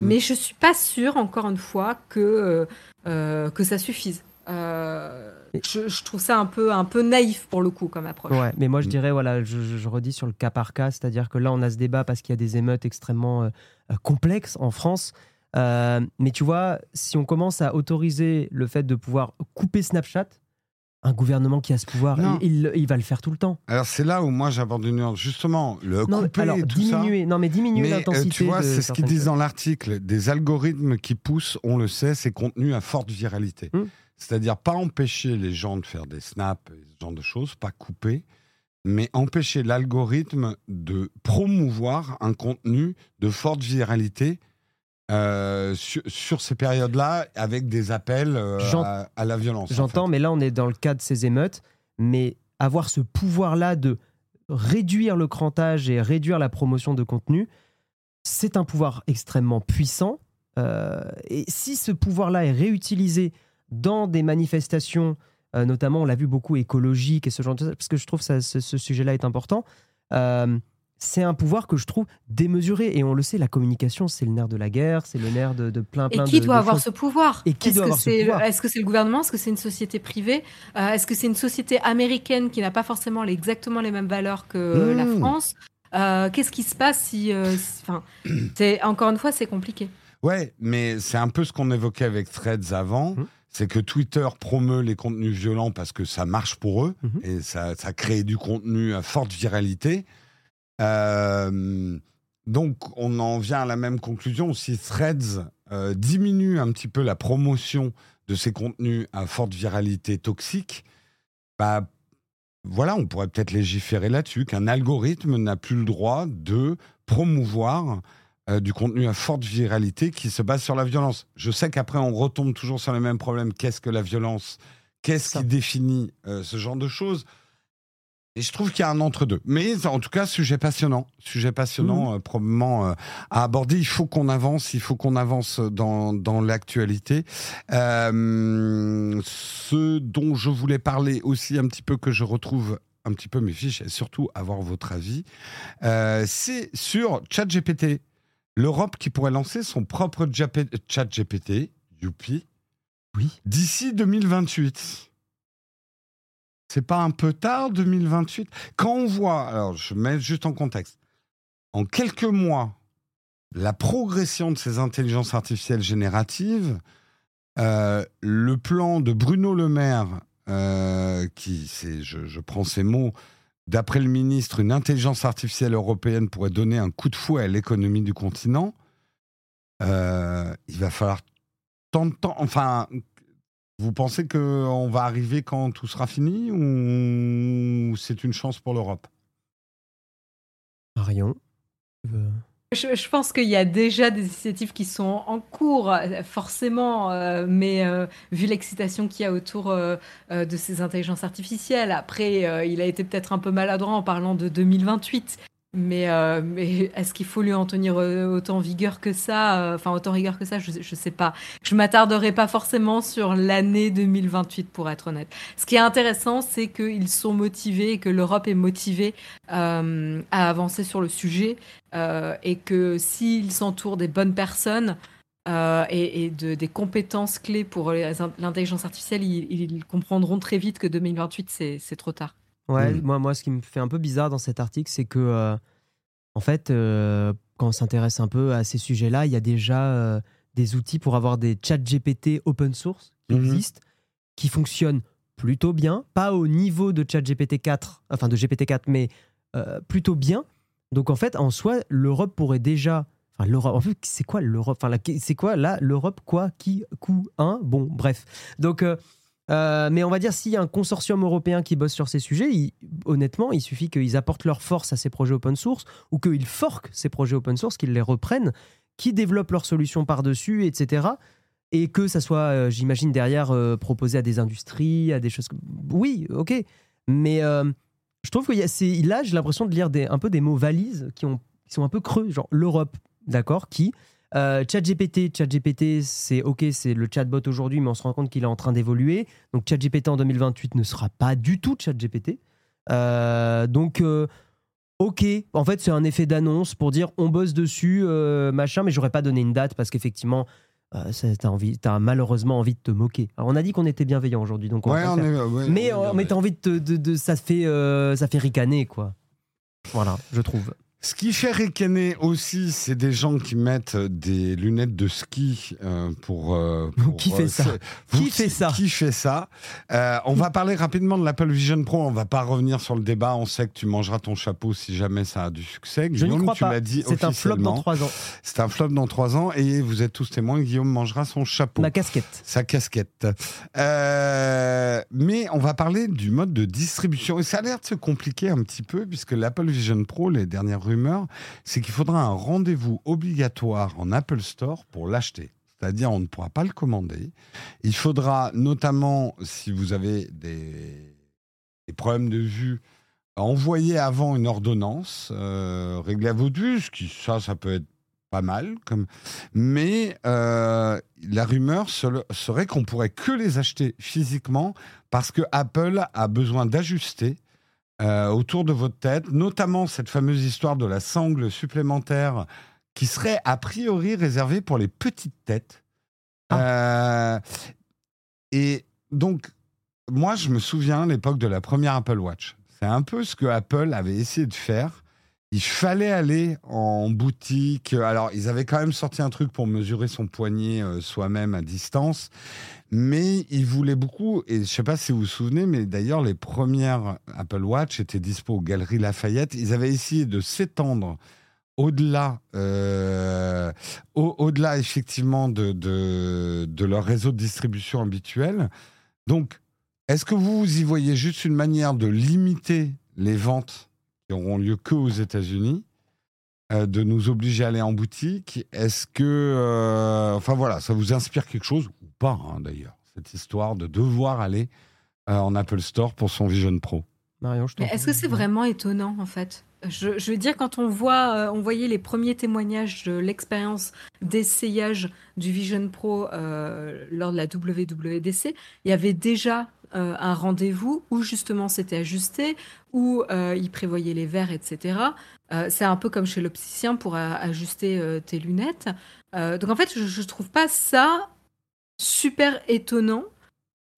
Mais je suis pas sûre, encore une fois, que, euh, que ça suffise. Euh, je, je trouve ça un peu, un peu naïf pour le coup comme approche. Ouais, mais moi je Mm. dirais, voilà, je, je- je redis sur le cas par cas, c'est-à-dire que là on a ce débat parce qu'il y a des émeutes extrêmement euh, complexes en France. Euh, mais tu vois, si on commence à autoriser le fait de pouvoir couper Snapchat, un gouvernement qui a ce pouvoir, il, il- il va le faire tout le temps. Alors c'est là où moi j'aborde une nuance. Justement, le Non, couper alors et tout ça. diminuer, non mais diminuer euh, l'intensité. tu vois, c'est ce qu'ils disent dans l'article. Des algorithmes qui poussent, on le sait, ces contenus à forte viralité. Hmm. C'est-à-dire pas empêcher les gens de faire des snaps, ce genre de choses, pas couper, mais empêcher l'algorithme de promouvoir un contenu de forte viralité euh, sur, sur ces périodes-là avec des appels euh, à, à la violence. en J'entends, fait. mais là on est dans le cas de ces émeutes, mais avoir ce pouvoir-là de réduire le crantage et réduire la promotion de contenu, c'est un pouvoir extrêmement puissant. Euh, et si ce pouvoir-là est réutilisé dans des manifestations, euh, notamment on l'a vu beaucoup écologiques et ce genre de choses, parce que je trouve que ce, ce sujet-là est important, euh, c'est un pouvoir que je trouve démesuré. Et on le sait, la communication, c'est le nerf de la guerre, c'est le nerf de, de plein, Et plein qui de, doit de avoir choses. ce pouvoir Et qui Est-ce doit que avoir ce c'est pouvoir Est-ce que c'est le gouvernement Est-ce que c'est une société privée Euh, Est-ce que c'est une société américaine qui n'a pas forcément les- exactement les mêmes valeurs que Mmh. la France Euh, Qu'est-ce qui se passe si, euh, si- enfin, c'est encore une fois, c'est compliqué. Ouais, mais c'est un peu ce qu'on évoquait avec Threads avant. Mhm. C'est que Twitter promeut les contenus violents parce que ça marche pour eux Mhm. et ça, ça crée du contenu à forte viralité. Euh, donc, on en vient à la même conclusion. Si Threads euh, diminue un petit peu la promotion de ces contenus à forte viralité toxique, bah, voilà, on pourrait peut-être légiférer là-dessus, qu'un algorithme n'a plus le droit de promouvoir euh, du contenu à forte viralité qui se base sur la violence. Je sais qu'après, on retombe toujours sur les mêmes problèmes. Qu'est-ce que la violence? Qu'est-ce qui définit euh, ce genre de choses? Et je trouve qu'il y a un entre-deux. Mais en tout cas, sujet passionnant. Sujet passionnant, euh, probablement euh, à aborder. Il faut qu'on avance, il faut qu'on avance dans, dans l'actualité. Euh, ce dont je voulais parler aussi un petit peu, que je retrouve un petit peu mes fiches et surtout avoir votre avis, c'est sur ChatGPT. L'Europe qui pourrait lancer son propre ChatGPT, youpi, Oui. d'ici 2028. C'est pas un peu tard 2028 Quand on voit, alors je mets juste en contexte, en quelques mois, la progression de ces intelligences artificielles génératives, euh, le plan de Bruno Le Maire, euh, qui, je prends ces mots, d'après le ministre, une intelligence artificielle européenne pourrait donner un coup de fouet à l'économie du continent. Euh, il va falloir tant de temps. Enfin, vous pensez qu'on va arriver quand tout sera fini ou c'est une chance pour l'Europe? Marion. Je, je pense qu'il y a déjà des initiatives qui sont en cours, forcément, euh, mais euh, vu l'excitation qu'il y a autour euh, euh, de ces intelligences artificielles, après, euh, il a été peut-être un peu maladroit en parlant de 2028. Mais, euh, mais est-ce qu'il faut lui en tenir autant vigueur que ça, euh, enfin autant rigueur que ça, je, je sais pas. Je m'attarderai pas forcément sur l'année 2028 pour être honnête. Ce qui est intéressant, c'est qu'ils sont motivés et que l'Europe est motivée euh, à avancer sur le sujet euh, et que s'ils s'entourent des bonnes personnes euh, et, et de, des compétences clés pour l'intelligence artificielle, ils, ils comprendront très vite que 2028, c'est c'est trop tard. Ouais, Mm. moi, moi, ce qui me fait un peu bizarre dans cet article, c'est que, euh, en fait, euh, quand on s'intéresse un peu à ces sujets-là, il y a déjà euh, des outils pour avoir des chats GPT open source qui Mhm. existent, qui fonctionnent plutôt bien, pas au niveau de chat GPT 4, enfin de GPT-4, mais euh, plutôt bien. Donc en fait, en soi, l'Europe pourrait déjà... Enfin, l'Europe, en fait, c'est quoi l'Europe? Enfin, c'est quoi là L'Europe, quoi Qui Coup Un? Bon, bref. Donc... euh, euh, mais on va dire s'il y a un consortium européen qui bosse sur ces sujets, honnêtement, il suffit qu'ils apportent leur force à ces projets open source ou qu'ils forquent ces projets open source, qu'ils les reprennent, qu'ils développent leurs solutions par-dessus, etc. Et que ça soit, euh, j'imagine, derrière euh, proposé à des industries, à des choses. Oui, ok. Mais je trouve que y a ces- là, j'ai l'impression de lire un peu des mots valises qui sont un peu creux, genre l'Europe, d'accord, qui. Euh, ChatGPT, ChatGPT, c'est ok, c'est le chatbot aujourd'hui, mais on se rend compte qu'il est en train d'évoluer. Donc ChatGPT en 2028 ne sera pas du tout ChatGPT. Euh, donc euh, ok, en fait c'est un effet d'annonce pour dire on bosse dessus, machin, mais j'aurais pas donné une date parce qu'effectivement euh, t'as envie, t'as malheureusement envie de te moquer. Alors on a dit qu'on était bienveillant aujourd'hui, donc on Ouais, est, ouais, mais on est bien, mais t'as envie de, te- de, de- ça fait euh, ça fait ricaner quoi. Voilà, je trouve. Ce qui fait ricaner aussi, c'est des gens qui mettent des lunettes de ski euh, pour, euh, pour, Qui fait ça vous- Qui fait ça Qui fait ça On va parler rapidement de l'Apple Vision Pro. On va pas revenir sur le débat. On sait que tu mangeras ton chapeau si jamais ça a du succès. Je n'y Guillaume, crois tu l'as dit C'est un flop dans trois ans. C'est un flop dans trois ans et vous êtes tous témoins. Guillaume mangera son chapeau. Ma casquette. sa casquette. Euh, mais on va parler du mode de distribution. Et ça a l'air de se compliquer un petit peu, puisque l'Apple Vision Pro, les dernières rumeurs, c'est qu'il faudra un rendez-vous obligatoire en Apple Store pour l'acheter. C'est-à-dire, on ne pourra pas le commander. Il faudra notamment, si vous avez des, problèmes de vue, envoyer avant une ordonnance euh, réglée à votre vue, ce qui, ça, ça peut être pas mal. Comme... Mais euh, la rumeur se- serait qu'on pourrait que les acheter physiquement parce que Apple a besoin d'ajuster euh, autour de votre tête, notamment cette fameuse histoire de la sangle supplémentaire qui serait a priori réservée pour les petites têtes. Euh, et donc, moi, je me souviens l'époque de la première Apple Watch. C'est un peu ce que Apple avait essayé de faire. Il fallait aller en boutique. Alors, ils avaient quand même sorti un truc pour mesurer son poignet euh, soi-même à distance. Mais ils voulaient beaucoup, et je ne sais pas si vous vous souvenez, mais d'ailleurs, les premières Apple Watch étaient dispo aux Galeries Lafayette. Ils avaient essayé de s'étendre au-delà, euh, au- au-delà effectivement de, leur réseau de distribution habituel. Donc, est-ce que vous y voyez juste une manière de limiter les ventes qui auront lieu que aux États-Unis, euh, de nous obliger à aller en boutique? Est-ce que, euh, enfin voilà, ça vous inspire quelque chose? Pas hein, d'ailleurs cette histoire de devoir aller euh, en Apple Store pour son Vision Pro Marion, je est-ce que c'est vraiment étonnant en fait? Je, je veux dire, quand on voit, euh, on voyait les premiers témoignages de l'expérience d'essayage du Vision Pro euh, lors de la WWDC, il y avait déjà euh, un rendez-vous où justement c'était ajusté, où euh, il prévoyait les verres, etc. Euh, c'est un peu comme chez l'opticien pour a- ajuster euh, tes lunettes. Euh, donc en fait, je, je trouve pas ça super étonnant.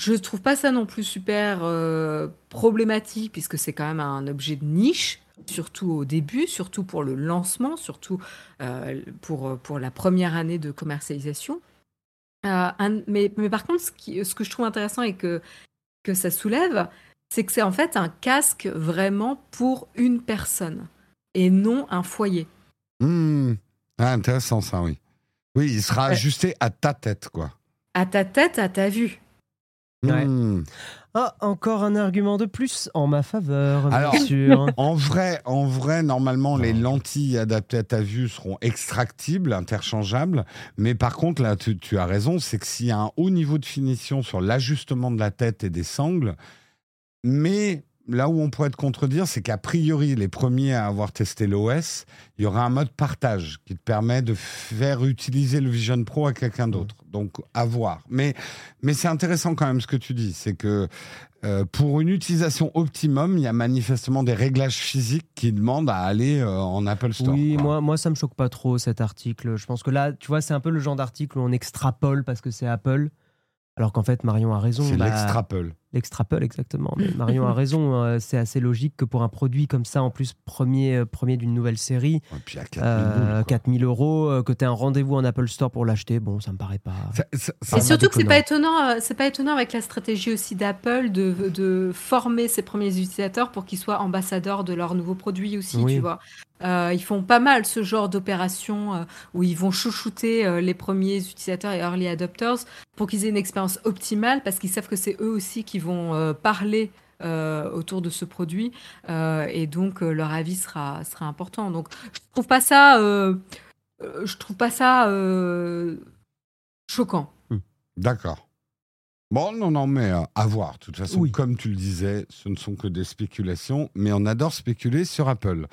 Je trouve pas ça non plus super euh, problématique puisque c'est quand même un objet de niche, surtout au début, surtout pour le lancement, surtout euh, pour, pour la première année de commercialisation. Euh, un- mais, mais par contre, ce, qui- ce que je trouve intéressant et que, que ça soulève, c'est que c'est en fait un casque vraiment pour une personne et non un foyer. Hmm. Ah, intéressant ça, oui. Oui, il sera Ouais. ajusté à ta tête, quoi. À ta tête, à ta vue. Ouais. Hmm. Ah, encore un argument de plus en ma faveur, Alors- sûr. En vrai, en vrai, normalement, les lentilles adaptées à ta vue seront extractibles, interchangeables. Mais par contre, là, tu, tu as raison, c'est que s'il y a un haut niveau de finition sur l'ajustement de la tête et des sangles, mais là où on pourrait te contredire, c'est qu'a priori, les premiers à avoir testé l'OS, il y aura un mode partage qui te permet de faire utiliser le Vision Pro à quelqu'un d'autre. Donc, à voir. Mais, mais c'est intéressant quand même ce que tu dis, c'est que euh, pour une utilisation optimum, il y a manifestement des réglages physiques qui demandent à aller euh, en Apple Store. Oui, quoi. moi, moi, ça me choque pas trop cet article. Je pense que là, tu vois, c'est un peu le genre d'article où on extrapole parce que c'est Apple. Alors qu'en fait, Marion a raison. c'est bah, l'extrapole. L'extrapole exactement. Mais Marion a raison, euh, c'est assez logique que pour un produit comme ça, en plus premier, euh, premier d'une nouvelle série, Et puis à 4000 euh, boules, quoi. 4000 euros, euh, que tu aies un rendez-vous en Apple Store pour l'acheter, bon, ça me paraît pas. Ça- ça- ça- Pas Et surtout que c'est pas étonnant, euh, c'est pas étonnant avec la stratégie aussi d'Apple de, de former ses premiers utilisateurs pour qu'ils soient ambassadeurs de leurs nouveaux produits aussi, Oui. tu vois. Euh, ils font pas mal ce genre d'opération euh, où ils vont chouchouter euh, les premiers utilisateurs et early adopters pour qu'ils aient une expérience optimale parce qu'ils savent que c'est eux aussi qui vont euh, parler euh, autour de ce produit euh, et donc euh, leur avis sera, sera important. Donc je trouve pas ça, je trouve pas ça euh, choquant. D'accord. Bon, non, non, mais euh, à voir. De toute façon, Oui. comme tu le disais, ce ne sont que des spéculations, mais on adore spéculer sur Apple.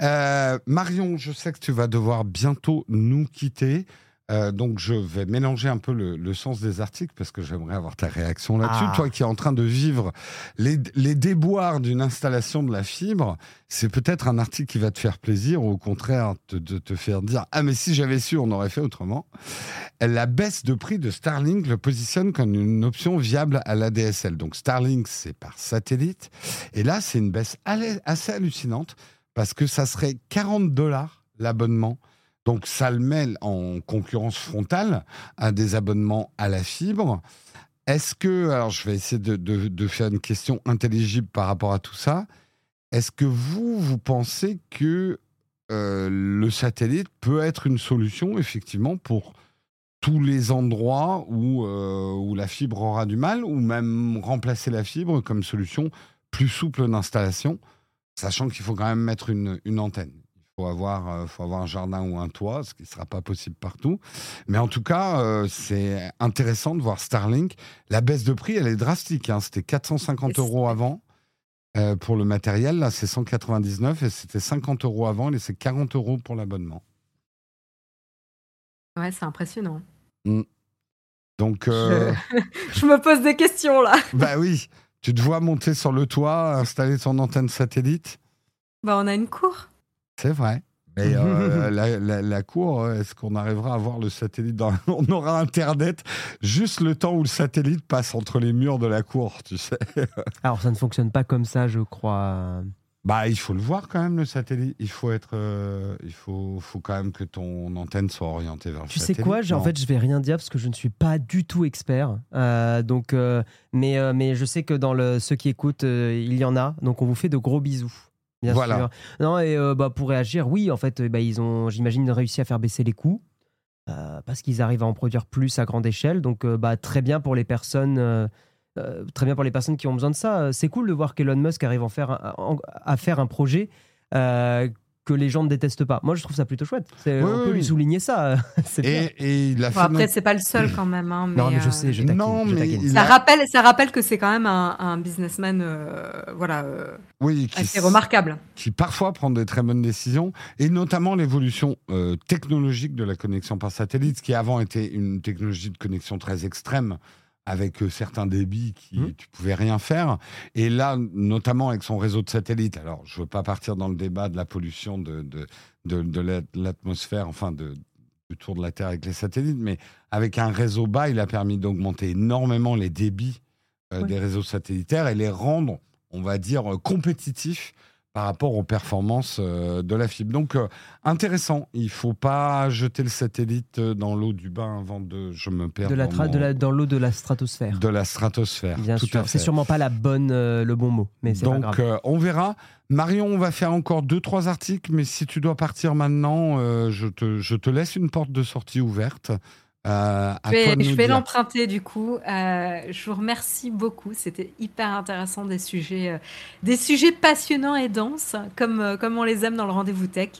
Euh, Marion, je sais que tu vas devoir bientôt nous quitter. Euh, donc, je vais mélanger un peu le, le sens des articles parce que j'aimerais avoir ta réaction là-dessus. Ah. Toi qui es en train de vivre les, les déboires d'une installation de la fibre, c'est peut-être un article qui va te faire plaisir ou au contraire te, de te faire dire Ah, mais si j'avais su, on aurait fait autrement. La baisse de prix de Starlink le positionne comme une option viable à l'ADSL. Donc Starlink, c'est par satellite. Et là, c'est une baisse assez hallucinante parce que ça serait 40 dollars l'abonnement. Donc ça le met en concurrence frontale à des abonnements à la fibre. Est-ce que, alors je vais essayer de, faire une question intelligible par rapport à tout ça. Est-ce que vous, vous pensez que euh, le satellite peut être une solution effectivement pour tous les endroits où, euh, où la fibre aura du mal, ou même remplacer la fibre comme solution plus souple d'installation, sachant qu'il faut quand même mettre une antenne? Il faut avoir, euh, faut avoir un jardin ou un toit, ce qui ne sera pas possible partout. Mais en tout cas, euh, c'est intéressant de voir Starlink. La baisse de prix, elle est drastique. hein. C'était 450 Et euros avant. euh, pour le matériel, là, c'est 199 et c'était 50 euros avant et c'est 40 euros pour l'abonnement. Ouais, c'est impressionnant. Donc, euh, Je me pose des questions là. Bah oui, tu te vois monter sur le toit, installer ton antenne satellite? Bah, on a une cour. C'est vrai. Mais euh, la, la- la cour, euh, est-ce qu'on arrivera à voir le satellite dans... On aura Internet juste le temps où le satellite passe entre les murs de la cour, tu sais? Alors, ça ne fonctionne pas comme ça, je crois. Bah, il faut le voir quand même, le satellite. Il faut être... euh, il faut, faut quand même que ton antenne soit orientée vers le Tu sais satellite. quoi En fait, je vais rien dire parce que je ne suis pas du tout expert. Euh, donc, mais, mais je sais que dans le, ceux qui écoutent, il y en a. Donc, on vous fait de gros bisous. Bien Voilà. sûr. Non, et euh, bah, pour réagir, oui, en fait, bah, ils ont, j'imagine, réussi à faire baisser les coûts euh, parce qu'ils arrivent à en produire plus à grande échelle. Donc, euh, bah, très bien pour les personnes. euh, très bien pour les personnes qui ont besoin de ça. C'est cool de voir qu'Elon Musk arrive à, en faire un- en- à faire un projet que les gens ne détestent pas. Moi, je trouve ça plutôt chouette. Oui, on oui, peut lui souligner ça. Et, et il a Bon, fait... après, c'est pas le seul quand même. hein, mais, Non, mais je euh, sais, je taquine. Non, je taquine. Ça a- rappelle, ça rappelle que c'est quand même un, un businessman euh, voilà, euh, Oui, qui assez remarquable. qui parfois prend des très bonnes décisions, et notamment l'évolution euh, technologique de la connexion par satellite, qui avant était une technologie de connexion très extrême, avec euh, certains débits qui Mhm. tu pouvais rien faire. Et là, notamment avec son réseau de satellites, alors je veux pas partir dans le débat de la pollution de, de, de, de la- de l'atmosphère, enfin de, du tour de la Terre avec les satellites, mais avec un réseau bas, il a permis d'augmenter énormément les débits euh, Ouais. des réseaux satellitaires et les rendre, on va dire, euh, compétitifs par rapport aux performances euh, de la fibre. Donc, euh, intéressant. Il faut pas jeter le satellite euh, dans l'eau du bain avant de... Je me perds de la dans, mon- de la- dans l'eau de la stratosphère. de la stratosphère. Bien Tout sûr, c'est sûrement pas la bonne, euh, le bon mot, mais c'est pas Donc, grave. euh, on verra. Marion, on va faire encore deux, trois articles, mais si tu dois partir maintenant, euh, je, te, je te laisse une porte de sortie ouverte. Euh, Je vais, je l'emprunter du coup. Euh, je vous remercie beaucoup. C'était hyper intéressant, des sujets, euh, des sujets passionnants et denses, comme, comme on les aime dans le rendez-vous tech.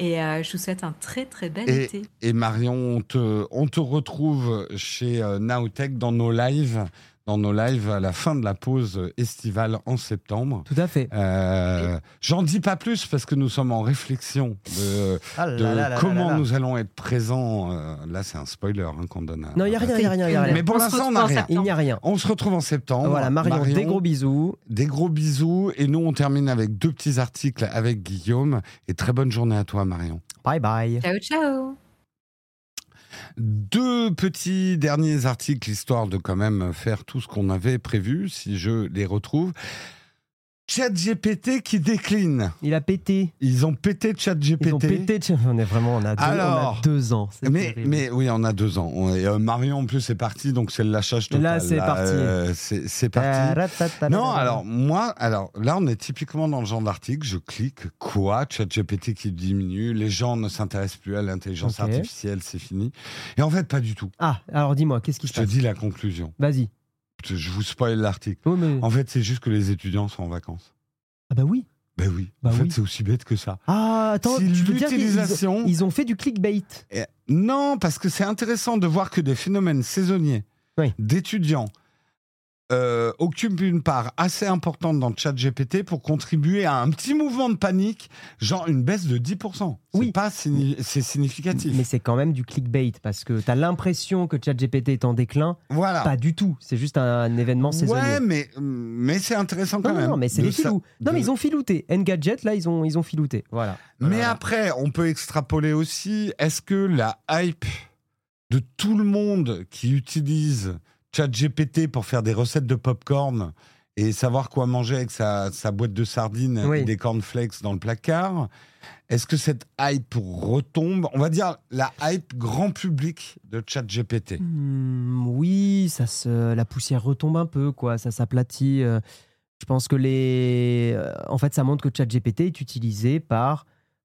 Et je vous souhaite un très très bel Et- été. Et Marion, on te, on te retrouve chez Nowtech dans nos lives, dans nos lives à la fin de la pause estivale en septembre. Tout à fait. Euh, J'en dis pas plus parce que nous sommes en réflexion de, Ah de là là là comment là là. nous allons être présents. Euh, là, c'est un spoiler hein, qu'on donne. à- Non, il n'y a à rien, il n'y a rien, il y a rien. Mais pour l'instant, on n'a en rien. Il n'y a rien. On se retrouve en septembre. Voilà, Marion, des gros bisous. Des gros bisous. Et nous, on termine avec deux petits articles avec Guillaume. Et très bonne journée à toi, Marion. Bye bye. Ciao ciao. Deux petits derniers articles, histoire de quand même faire tout ce qu'on avait prévu, si je les retrouve. ChatGPT qui décline. Il a pété. Ils ont pété ChatGPT. Ils ont pété. On est vraiment, on a deux, on a Alors, deux ans. Mais, terrible. mais oui, on a deux ans. On- euh, Marion, en plus, c'est parti, donc c'est le lâchage total. Là, c'est parti. euh, c'est parti. Taratatata. Non, alors moi, alors là, on est typiquement dans le genre d'article. Je clique quoi? ChatGPT qui diminue. Les gens ne s'intéressent plus à l'intelligence artificielle, c'est fini. Et en fait, pas du tout. Ah, alors dis-moi, qu'est-ce qui Je se te passe? dis la conclusion. Vas-y. Je vous spoil l'article. Mais- En fait, c'est juste que les étudiants sont en vacances. Ah bah oui. Ben oui. Bah en fait, oui. c'est aussi bête que ça. Ah, attends, tu veux dire qu'ils ont, ils ont fait du clickbait. Et- non, parce que c'est intéressant de voir que des phénomènes saisonniers Oui. d'étudiants euh, occupent une part assez importante dans le chat GPT pour contribuer à un petit mouvement de panique, genre une baisse de 10%. C'est Oui. pas signi- c'est significatif. Mais c'est quand même du clickbait parce que t'as l'impression que ChatGPT est en déclin. voilà. Pas du tout. C'est juste un, un événement saisonnier. ouais, mais, mais c'est intéressant quand non, même. non, mais c'est les filous. Non, de- mais ils ont filouté. Engadget, là, ils ont, ils ont filouté. Voilà. Mais Voilà. après, on peut extrapoler aussi, est-ce que la hype de tout le monde qui utilise ChatGPT pour faire des recettes de popcorn et savoir quoi manger avec sa, sa boîte de sardines Oui. et des cornflakes dans le placard, est-ce que cette hype retombe? On va dire la hype grand public de ChatGPT. Hmm, oui, ça se, la poussière retombe un peu, quoi. Ça s'aplatit. euh. Je pense que les. euh, En fait, ça montre que ChatGPT est utilisé par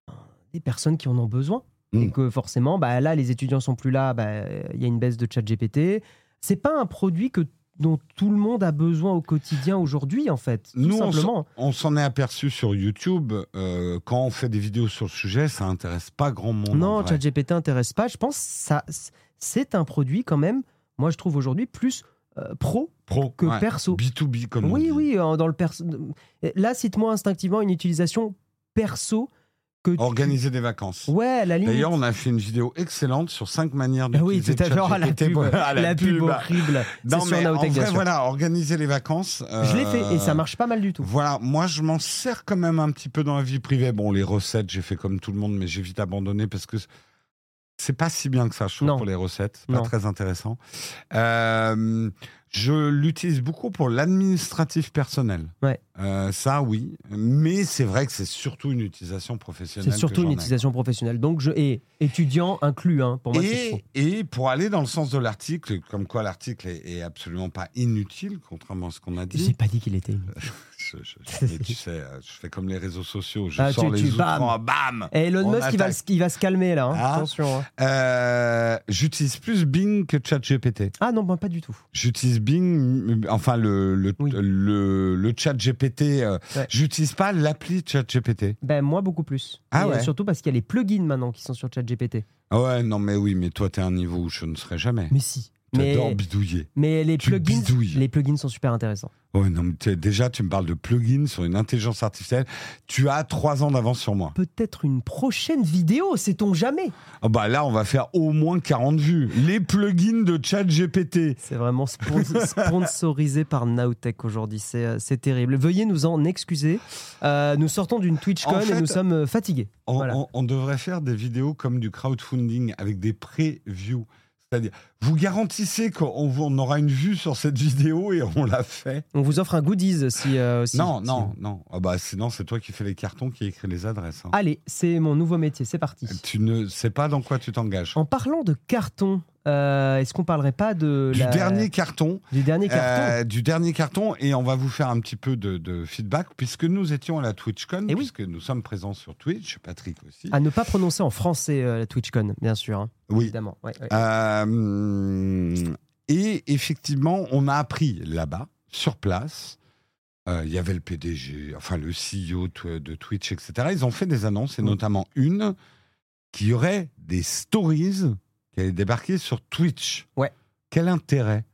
euh, des personnes qui en ont besoin. Et Mm. que forcément, bah, là, les étudiants sont plus là, bah, il y a une baisse de ChatGPT. C'est pas un produit que, dont tout le monde a besoin au quotidien aujourd'hui, en fait. Tout Nous, on simplement. On s'en est aperçu sur YouTube, euh, quand on fait des vidéos sur le sujet, ça intéresse pas grand monde. Non. ChatGPT intéresse pas. Je pense que ça, c'est un produit quand même, moi je trouve aujourd'hui plus euh, pro Pro, que ouais. perso. B2B comme on Oui, dit. oui, euh, dans le perso. Là, cite-moi instinctivement une utilisation perso que. tu- Organiser des vacances. Ouais, à la limite. D'ailleurs, on a fait une vidéo excellente sur cinq manières Ah oui, tout à la pub, la, la pub horrible. Non, mais en vrai, voilà, organiser les vacances. Je l'ai fait et ça euh, marche pas mal du tout. Voilà, moi je m'en sers quand même un petit peu dans la vie privée. Bon, les recettes, j'ai fait comme tout le monde, mais j'ai vite abandonné parce que c'est pas si bien que ça, je trouve, Non. pour les recettes. Pas Non. très intéressant. Euh, je l'utilise beaucoup pour l'administratif personnel. Ouais. Euh, ça, oui. Mais c'est vrai que c'est surtout une utilisation professionnelle. C'est surtout une utilisation professionnelle. Donc, je et étudiant inclus, hein, pour moi. Et, et pour aller dans le sens de l'article, comme quoi l'article est, est absolument pas inutile, contrairement à ce qu'on a J'ai dit. pas dit qu'il était inutile. Je, je- mais tu sais, euh, je fais comme les réseaux sociaux, je Ah, sors tu- les tu- bam. outrants, bam Et Elon On Musk, il va, attaque. il va se calmer là. hein. Ah. Attention. hein. Euh, J'utilise plus Bing que ChatGPT. Ah non, bah, pas du tout. J'utilise Bing, euh, enfin le, le, Oui. le, le chat GPT. euh, Ouais. J'utilise pas l'appli ChatGPT. Ben, moi, beaucoup plus. Ah Et, ouais. Surtout parce qu'il y a les plugins maintenant qui sont sur ChatGPT. Ah ouais, non mais oui, mais toi t'es à un niveau où je ne serai jamais. Mais si. Mais, bidouiller. mais les Tu plugins, bidouilles. les plugins sont super intéressants. Ouais, non, mais t'es- déjà tu me parles de plugins sur une intelligence artificielle. Tu as trois ans d'avance sur moi. Peut-être une prochaine vidéo, sait-on jamais Ah bah là, on va faire au moins 40 vues. Les plugins de ChatGPT. C'est vraiment spon- sponsorisé par Nowtech aujourd'hui. C'est euh, c'est terrible. Veuillez nous en excuser. Euh, nous sortons d'une TwitchCon En fait- et nous sommes euh, fatigués. On, Voilà. on- on devrait faire des vidéos comme du crowdfunding avec des previews. C'est-à-dire, vous garantissez qu'on aura une vue sur cette vidéo et on l'a fait. On vous offre un goodies si. euh, si- non, si- non, non. Ah bah, sinon, c'est toi qui fais les cartons, qui écris les adresses. hein. Allez, c'est mon nouveau métier, c'est parti. Tu ne sais pas dans quoi tu t'engages. En parlant de carton, euh, est-ce qu'on parlerait pas de Du la- dernier carton. du dernier carton euh, du dernier carton et on va vous faire un petit peu de, de feedback puisque nous étions à la TwitchCon Eh oui. puisque nous sommes présents sur Twitch Patrick aussi À ne pas prononcer en français euh, la TwitchCon, bien sûr, hein, oui évidemment. Ouais, ouais. Euh, et effectivement, on a appris là-bas, sur place, euh, il y avait le PDG, enfin le CEO de Twitch, etc. Ils ont fait des annonces, et Mm. notamment une qui aurait des stories qui allaient débarquer sur Twitch. Ouais. Quel intérêt?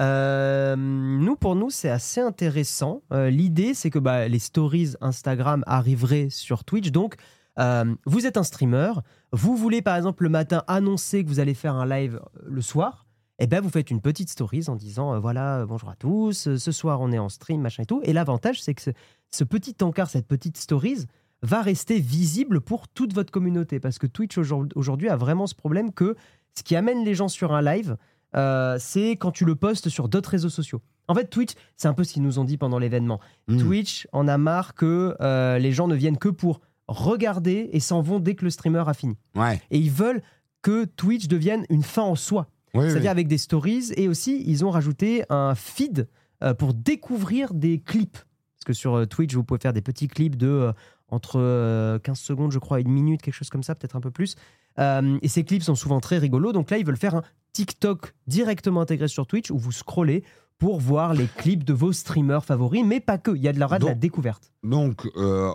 Euh, nous, pour nous, c'est assez intéressant. Euh, L'idée, c'est que bah, les stories Instagram arriveraient sur Twitch. Donc, euh, vous êtes un streamer, vous voulez par exemple le matin annoncer que vous allez faire un live euh, le soir. Et ben, vous faites une petite stories en disant euh, voilà, bonjour à tous, ce soir on est en stream, machin et tout. Et l'avantage, c'est que ce, ce petit encart, cette petite stories, va rester visible pour toute votre communauté. Parce que Twitch aujourd'hui a vraiment ce problème que ce qui amène les gens sur un live, euh, c'est quand tu le postes sur d'autres réseaux sociaux. En fait, Twitch, c'est un peu ce qu'ils nous ont dit pendant l'événement. Mm. Twitch en a marre que euh, les gens ne viennent que pour regarder et s'en vont dès que le streamer a fini. Ouais. Et ils veulent que Twitch devienne une fin en soi. Oui, C'est-à-dire oui. avec des stories et aussi ils ont rajouté un feed euh, pour découvrir des clips. Parce que sur euh, Twitch, vous pouvez faire des petits clips de euh, entre euh, 15 secondes, je crois, et une minute, quelque chose comme ça, peut-être un peu plus. Euh, et ces clips sont souvent très rigolos. Donc là, ils veulent faire un TikTok directement intégré sur Twitch où vous scrollez pour voir les clips de vos streamers favoris, mais pas que. Il y a de la, de la Donc- découverte. Donc, euh,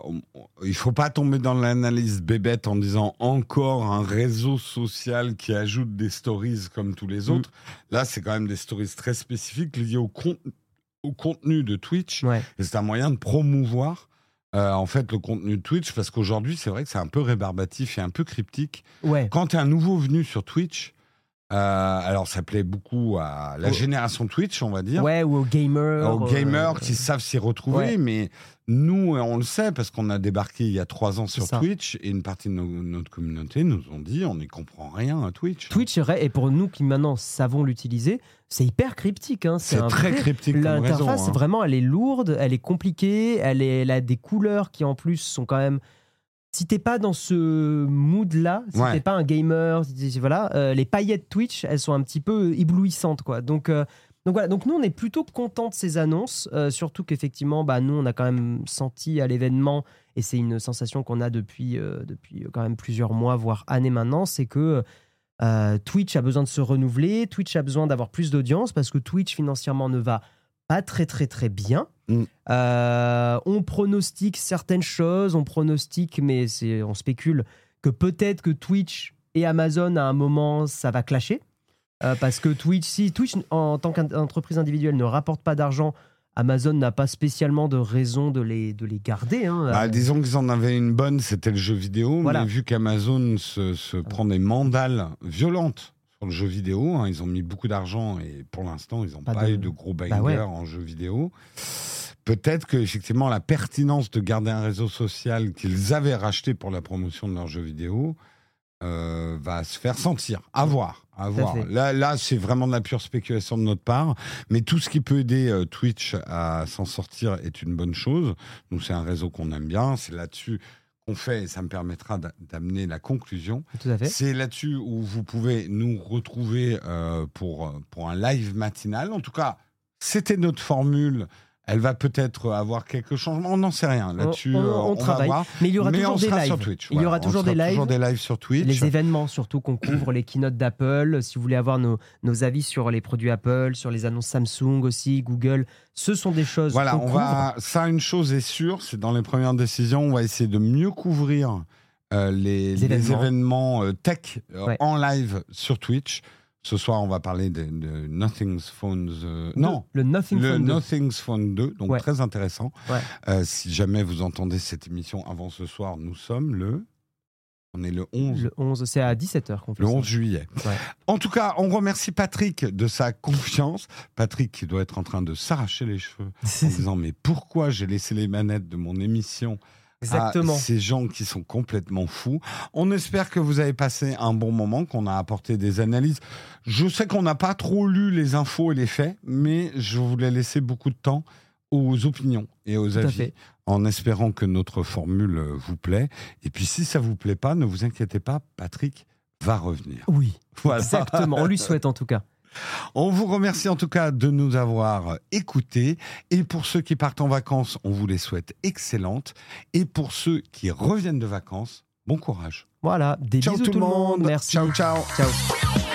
il faut pas tomber dans l'analyse bébête en disant encore un réseau social qui ajoute des stories comme tous les Mm. autres. Là, c'est quand même des stories très spécifiques liées au, con- au contenu de Twitch. Ouais. Et c'est un moyen de promouvoir euh, en fait le contenu de Twitch parce qu'aujourd'hui, c'est vrai que c'est un peu rébarbatif et un peu cryptique. Ouais. Quand tu es un nouveau venu sur Twitch, euh, alors ça plaît beaucoup à la génération Twitch, on va dire. Ouais, ou aux gamers. aux euh, gamers qui savent s'y retrouver, ouais. mais nous, on le sait parce qu'on a débarqué il y a trois ans sur. Twitch et une partie de nos- notre communauté nous ont dit on n'y comprend rien à Twitch. Twitch, et pour nous qui maintenant savons l'utiliser, c'est hyper cryptique. hein. c'est très vrai- cryptique. L'interface, hein. vraiment, elle est lourde, elle est compliquée, elle, est, elle a des couleurs qui en plus sont quand même. Si t'es pas dans ce mood-là, si Ouais. t'es pas un gamer, voilà, euh, les paillettes Twitch, elles sont un petit peu éblouissantes, quoi. Donc, euh, donc voilà. Donc nous, on est plutôt content de ces annonces, euh, surtout qu'effectivement, bah nous, on a quand même senti à l'événement, et c'est une sensation qu'on a depuis depuis quand même plusieurs mois, voire années maintenant, c'est que Twitch a besoin de se renouveler, Twitch a besoin d'avoir plus d'audience parce que Twitch financièrement ne va pas très très très bien. Mm. Euh, on pronostique certaines choses, on pronostique, mais c'est on spécule que peut-être que Twitch et Amazon à un moment ça va clasher. Euh, parce que Twitch, si Twitch en tant qu'entreprise individuelle ne rapporte pas d'argent, Amazon n'a pas spécialement de raison de les, de les garder. hein. Bah, disons qu'ils en avaient une bonne, c'était le jeu vidéo, Voilà. mais vu qu'Amazon se, se prend des mandales violentes sur le jeu vidéo, hein, ils ont mis beaucoup d'argent et pour l'instant, ils n'ont Pas pas, de- eu de gros bangers Bah ouais. en jeu vidéo. Peut-être que effectivement la pertinence de garder un réseau social qu'ils avaient racheté pour la promotion de leurs jeux vidéo euh, va se faire sentir. À voir. À voir. là c'est vraiment de la pure spéculation de notre part. Mais tout ce qui peut aider euh, Twitch à s'en sortir est une bonne chose. Nous, c'est un réseau qu'on aime bien. C'est là-dessus qu'on fait, et ça me permettra d'a- d'amener la conclusion. tout à fait. C'est là-dessus où vous pouvez nous retrouver euh, pour, pour un live matinal. En tout cas, c'était notre formule. Elle va peut-être avoir quelques changements. On n'en sait rien. Là-dessus, on- euh, on va travaille. voir. Mais il y aura Mais toujours on des lives. sur Twitch. Il y aura On toujours des lives. toujours des lives sur Twitch. Les événements, surtout qu'on couvre les keynotes d'Apple. Si vous voulez avoir nos, nos avis sur les produits Apple, sur les annonces Samsung aussi, Google, ce sont des choses Voilà, on va. Ça, une chose est sûre, c'est dans les premières décisions, on va essayer de mieux couvrir euh, les, Les les événements. événements euh, tech euh, Ouais. en live sur Twitch. Ce soir, on va parler de, de Nothing's Phones. euh, non, Le Nothing le Phone 2. Nothing's Phone 2, donc Ouais. très intéressant. Ouais. Euh, si jamais vous entendez cette émission avant ce soir, nous sommes le. On est le 11. Le 11, c'est à 17h qu'on fait Le ça. 11 juillet. Ouais. En tout cas, on remercie Patrick de sa confiance. Patrick qui doit être en train de s'arracher les cheveux en disant mais pourquoi j'ai laissé les manettes de mon émission Exactement. à ces gens qui sont complètement fous. On espère que vous avez passé un bon moment, qu'on a apporté des analyses. Je sais qu'on n'a pas trop lu les infos et les faits, mais je voulais laisser beaucoup de temps aux opinions et aux Tout avis, en espérant que notre formule vous plaît. Et puis si ça vous plaît pas, ne vous inquiétez pas, Patrick va revenir. Oui, Voilà. exactement. On lui souhaite en tout cas. On vous remercie en tout cas de nous avoir écoutés. Et pour ceux qui partent en vacances, on vous les souhaite excellentes. Et pour ceux qui reviennent de vacances, bon courage. Voilà, des Ciao bisous tout le monde. Merci. Ciao, ciao. Ciao.